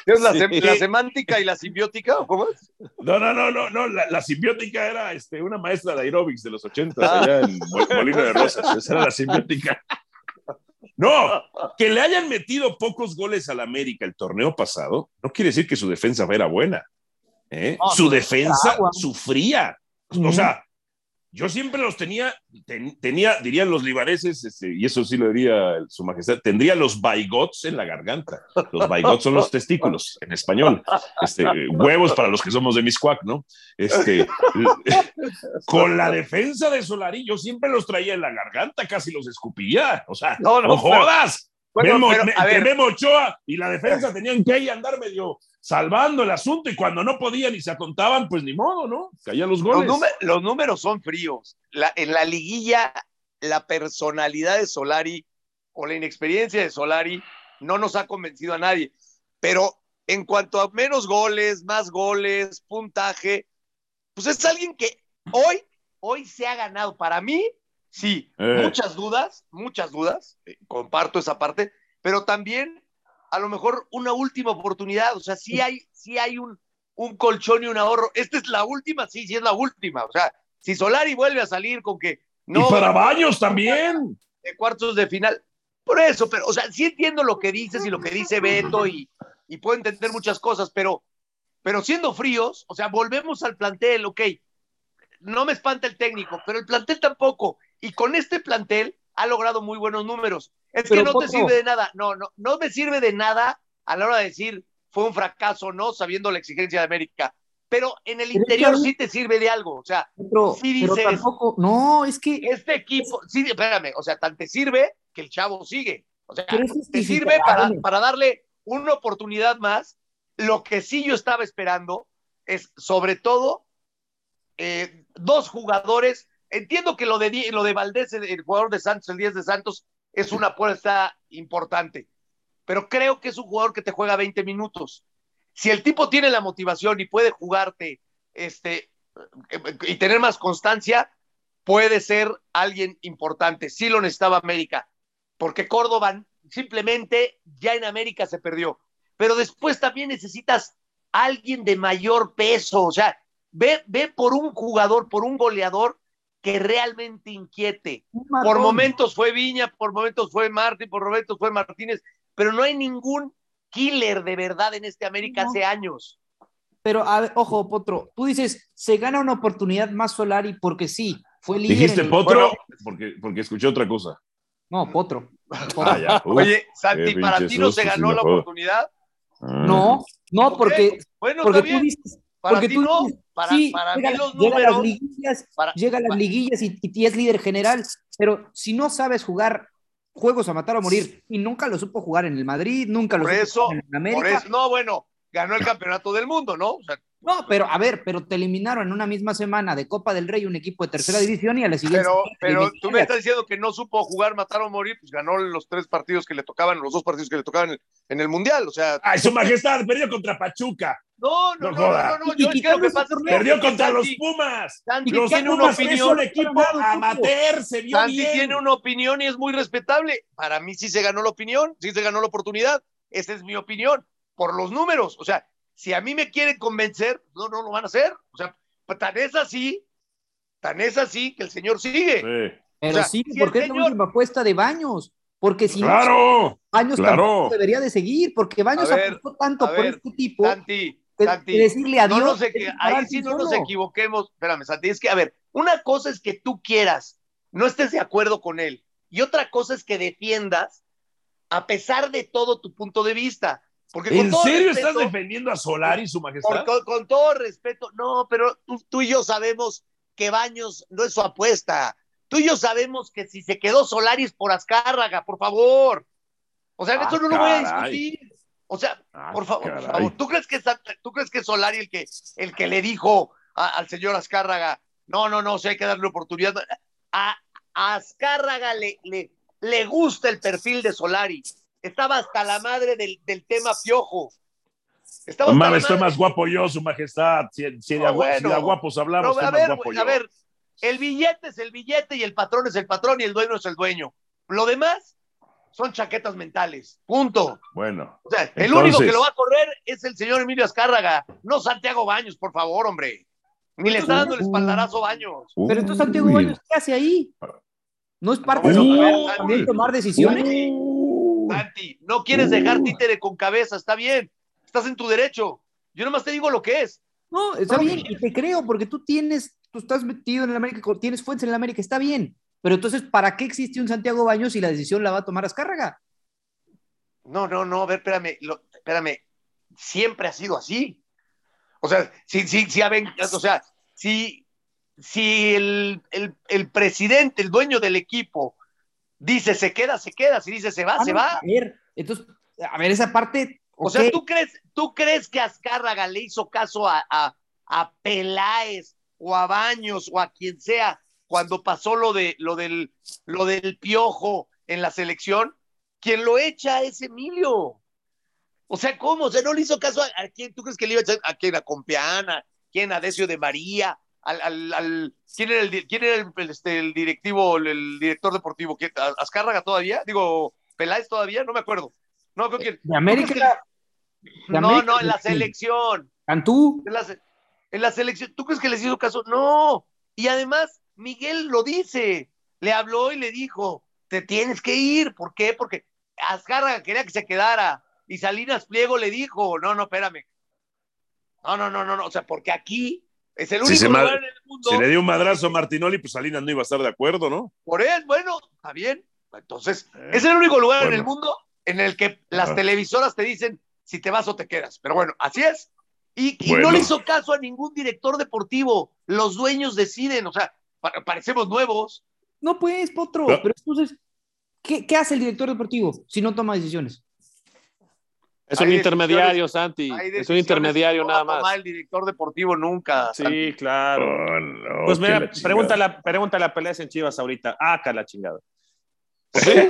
[SPEAKER 2] ¿Es la, la, semántica y la simbiótica o cómo es?
[SPEAKER 1] No, no, no, no, no. La, la simbiótica era este, una maestra de aerobics de los 80 allá en Molino de Rosas. Esa era la simbiótica. No, que le hayan metido pocos goles al América el torneo pasado, no quiere decir que su defensa era buena. ¿eh? su defensa sufría. O sea, yo siempre los tenía, tenía, dirían los libaneses, este, y eso sí lo diría su majestad, tendría los baigots en la garganta. Los baigots son los testículos en español. Este, huevos para los que somos de Miscuac, ¿no? Este, con la defensa de Solari, yo siempre los traía en la garganta, casi los escupía. O sea, no, no, jodas. Memo, Ochoa y la defensa tenían que ahí andar medio salvando el asunto y cuando no podían y se atontaban, pues ni modo, ¿no? Caían los goles.
[SPEAKER 2] Los, números son fríos. en la liguilla, la personalidad de Solari o la inexperiencia de Solari no nos ha convencido a nadie. Pero en cuanto a menos goles, más goles, puntaje, pues es alguien que hoy, hoy se ha ganado. Para mí, sí, eh. muchas dudas, muchas dudas, eh, comparto esa parte, pero también a lo mejor una última oportunidad, o sea, sí hay, sí hay un, un colchón y un ahorro. Esta es la última, sí, sí es la última. O sea, si Solari vuelve a salir con que no.
[SPEAKER 1] Y para Baños también.
[SPEAKER 2] De cuartos de final. Por eso, pero, o sea, sí entiendo lo que dices y lo que dice Beto y, y puedo entender muchas cosas, pero, pero siendo fríos, o sea, volvemos al plantel, ok. No me espanta el técnico, pero el plantel tampoco. Y con este plantel ha logrado muy buenos números. Es que no te sirve de nada. No, no, no me sirve de nada a la hora de decir fue un fracaso, ¿no? Sabiendo la exigencia de América. Pero en el interior sí te sirve de algo. O sea, sí dices.
[SPEAKER 4] no, es que.
[SPEAKER 2] Este equipo, sí, espérame, o sea, tan te sirve que el chavo sigue. O sea, te sirve para, para darle una oportunidad más. Lo que sí yo estaba esperando es, sobre todo, eh, dos jugadores. Entiendo que lo de, lo de Valdés, el jugador de Santos, el 10 de Santos, es una apuesta importante. Pero creo que es un jugador que te juega 20 minutos. Si el tipo tiene la motivación y puede jugarte este, y tener más constancia, puede ser alguien importante. Sí lo necesitaba América, porque Córdoba simplemente ya en América se perdió. Pero después también necesitas alguien de mayor peso. O sea, ve, ve por un jugador, por un goleador que realmente inquiete. Por momentos fue Viña, por momentos fue Martín, por momentos fue Martínez, pero no hay ningún killer de verdad en este América hace años.
[SPEAKER 4] Pero, ojo, Potro, tú dices, se gana una oportunidad más Solari porque sí, fue líder.
[SPEAKER 1] ¿Dijiste Potro? porque, porque escuché otra cosa.
[SPEAKER 4] No, Potro.
[SPEAKER 2] Ah, Oye, Santi, ¿para ti no se ganó la oportunidad?
[SPEAKER 4] No, no, porque,
[SPEAKER 2] bueno,
[SPEAKER 4] porque
[SPEAKER 2] tú dices, para porque ti no, para, sí, para llega, mí los números,
[SPEAKER 4] llega a las liguillas, llega a las liguillas y, y, es líder general, pero si no sabes jugar juegos a matar o morir y nunca lo supo jugar en el Madrid, nunca lo
[SPEAKER 2] por
[SPEAKER 4] supo
[SPEAKER 2] eso,
[SPEAKER 4] jugar en América.
[SPEAKER 2] Por eso, no, bueno, ganó el campeonato del mundo, ¿no? O sea,
[SPEAKER 4] no, pero a ver, pero te eliminaron en una misma semana de Copa del Rey un equipo de tercera división y a la siguiente.
[SPEAKER 2] Pero, pero tú me estás diciendo que no supo jugar, matar o morir, pues ganó los tres partidos que le tocaban, los dos partidos que le tocaban en, el Mundial, o sea.
[SPEAKER 1] ¡Ay, su majestad! Perdió contra Pachuca.
[SPEAKER 2] No, no, no, no, no, yo es que pasa
[SPEAKER 1] Perdió contra los Pumas. Santi los tiene una opinión. Es un equipo amateur, se vio
[SPEAKER 2] Santi tiene una opinión y es muy respetable. Para mí sí se ganó la opinión, sí se ganó la oportunidad. Esa es mi opinión, por los números. O sea, si a mí me quieren convencer, no, no lo van a hacer. O sea, tan es así, tan es así que el señor sigue.
[SPEAKER 4] Sí. Pero sí, porque es la última apuesta de Baños. Porque si
[SPEAKER 1] claro,
[SPEAKER 4] no, Baños
[SPEAKER 1] claro.
[SPEAKER 4] debería de seguir, porque Baños apostó tanto por este tipo.
[SPEAKER 2] Santi, Santi,
[SPEAKER 4] decirle adiós.
[SPEAKER 2] No sé que, ahí sí no nos equivoquemos. Espérame, Santi, es que, a ver, una cosa es que tú quieras, no estés de acuerdo con él, y otra cosa es que defiendas a pesar de todo tu punto de vista.
[SPEAKER 1] ¿En serio estás defendiendo a Solari, su majestad?
[SPEAKER 2] con, todo respeto, no, pero tú, y yo sabemos que Baños no es su apuesta. Tú y yo sabemos que si se quedó Solari es por Azcárraga, por favor. O sea, eso no lo voy a discutir. O sea, ah, por, favor, ¿tú crees que tú crees que Solari el que el que le dijo al señor Azcárraga, no, no, no, o hay que darle oportunidad? A, Azcárraga le, le, le gusta el perfil de Solari. Estaba hasta la madre del, del tema piojo.
[SPEAKER 1] Estaba no mames, estoy más guapo yo, su majestad. Si, si, de, guapos hablamos,
[SPEAKER 2] a ver, a ver, el billete es el billete y el patrón es el patrón y el dueño es el dueño. Lo demás son chaquetas mentales. Punto.
[SPEAKER 1] Bueno.
[SPEAKER 2] O sea, el único que lo va a correr es el señor Emilio Azcárraga, no Santiago Baños, por favor, hombre. Ni le está dando el espaldarazo Baños.
[SPEAKER 4] Pero entonces Santiago Baños, ¿qué hace ahí? ¿No es parte de tomar decisiones?
[SPEAKER 2] Santi, no quieres dejar títere con cabeza, está bien. Estás en tu derecho. Yo nomás te digo lo que es.
[SPEAKER 4] No, está bien, y te creo, porque tú tienes, tú estás metido en el América, tienes fuentes en el América, está bien. Pero entonces, ¿para qué existe un Santiago Baños si la decisión la va a tomar Azcárraga?
[SPEAKER 2] No, no, no, a ver, espérame, espérame. Siempre ha sido así. O sea, si, si, si, o sea, si, si el, el, presidente, el dueño del equipo, dice se queda, se queda, si dice se va, se va.
[SPEAKER 4] A ver, entonces, a ver, esa parte.
[SPEAKER 2] O sea, ¿tú crees, ¿tú crees que Azcárraga le hizo caso a, a, a Peláez o a Baños o a quien sea cuando pasó lo, de, lo, del, lo del piojo en la selección? Quien lo echa es Emilio. O sea, ¿cómo? O sea, no le hizo caso a, quién, ¿tú crees que le iba a echar a quién? A Compiana, quién? A Decio de María, al, al, al ¿quién era el, quién era el, este, el directivo, el, director deportivo? ¿Azcárraga todavía? Digo, ¿Peláez todavía? No me acuerdo. No, creo que.
[SPEAKER 4] ¿De América?
[SPEAKER 2] no, no, en la selección.
[SPEAKER 4] ¿Cantú?
[SPEAKER 2] En la, en la selección. ¿Tú crees que les hizo caso? No. Y además, Miguel lo dice. Le habló y le dijo: Te tienes que ir. ¿Por qué? Porque Azcárraga quería que se quedara y Salinas Pliego le dijo, no, no, espérame. No, no, no, no, no. O sea, porque aquí es el único lugar en el mundo.
[SPEAKER 1] Si le dio un madrazo a Martinoli, pues Salinas no iba a estar de acuerdo, ¿no?
[SPEAKER 2] Por él, bueno, está bien. Entonces, eh, es el único lugar en el mundo en el que las televisoras te dicen si te vas o te quedas. Pero bueno, así es. Y, no le hizo caso a ningún director deportivo. Los dueños deciden, o sea, parecemos nuevos.
[SPEAKER 4] No, pues, Potro. Pero entonces, ¿qué, ¿qué hace el director deportivo si no toma decisiones?
[SPEAKER 3] Es un intermediario, Santi. Es un intermediario nada más.
[SPEAKER 2] el director deportivo nunca.
[SPEAKER 3] Sí, claro. Oh, pues mira, pregúntale, pregúntale a Pelés en Chivas ahorita. Ah, la chingada.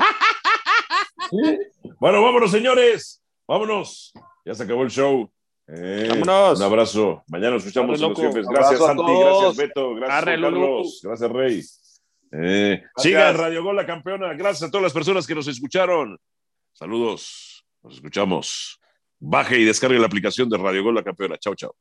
[SPEAKER 1] Bueno, vámonos, señores. Vámonos. Ya se acabó el show. Eh, vámonos. Un abrazo. Mañana nos escuchamos en los jefes. Gracias, Santi. Gracias, Beto. Gracias, Carlos. Gracias, Rey. Eh, siga Radio Gol, la campeona. Gracias a todas las personas que nos escucharon. Saludos. Nos escuchamos. Baje y descargue la aplicación de Radio Gol La Campeona. Chao, chao.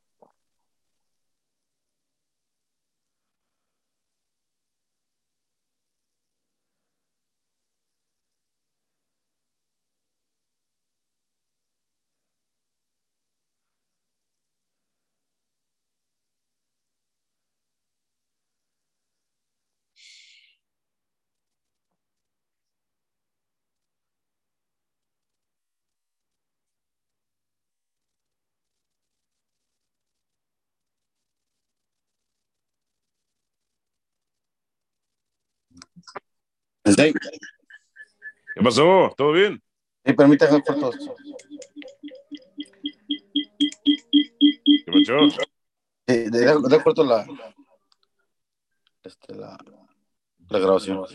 [SPEAKER 1] ¿Qué pasó? ¿Todo bien?
[SPEAKER 9] Sí, permítame corto.
[SPEAKER 1] ¿Qué pasó?
[SPEAKER 9] Eh, de, corto la, este, la, la grabación.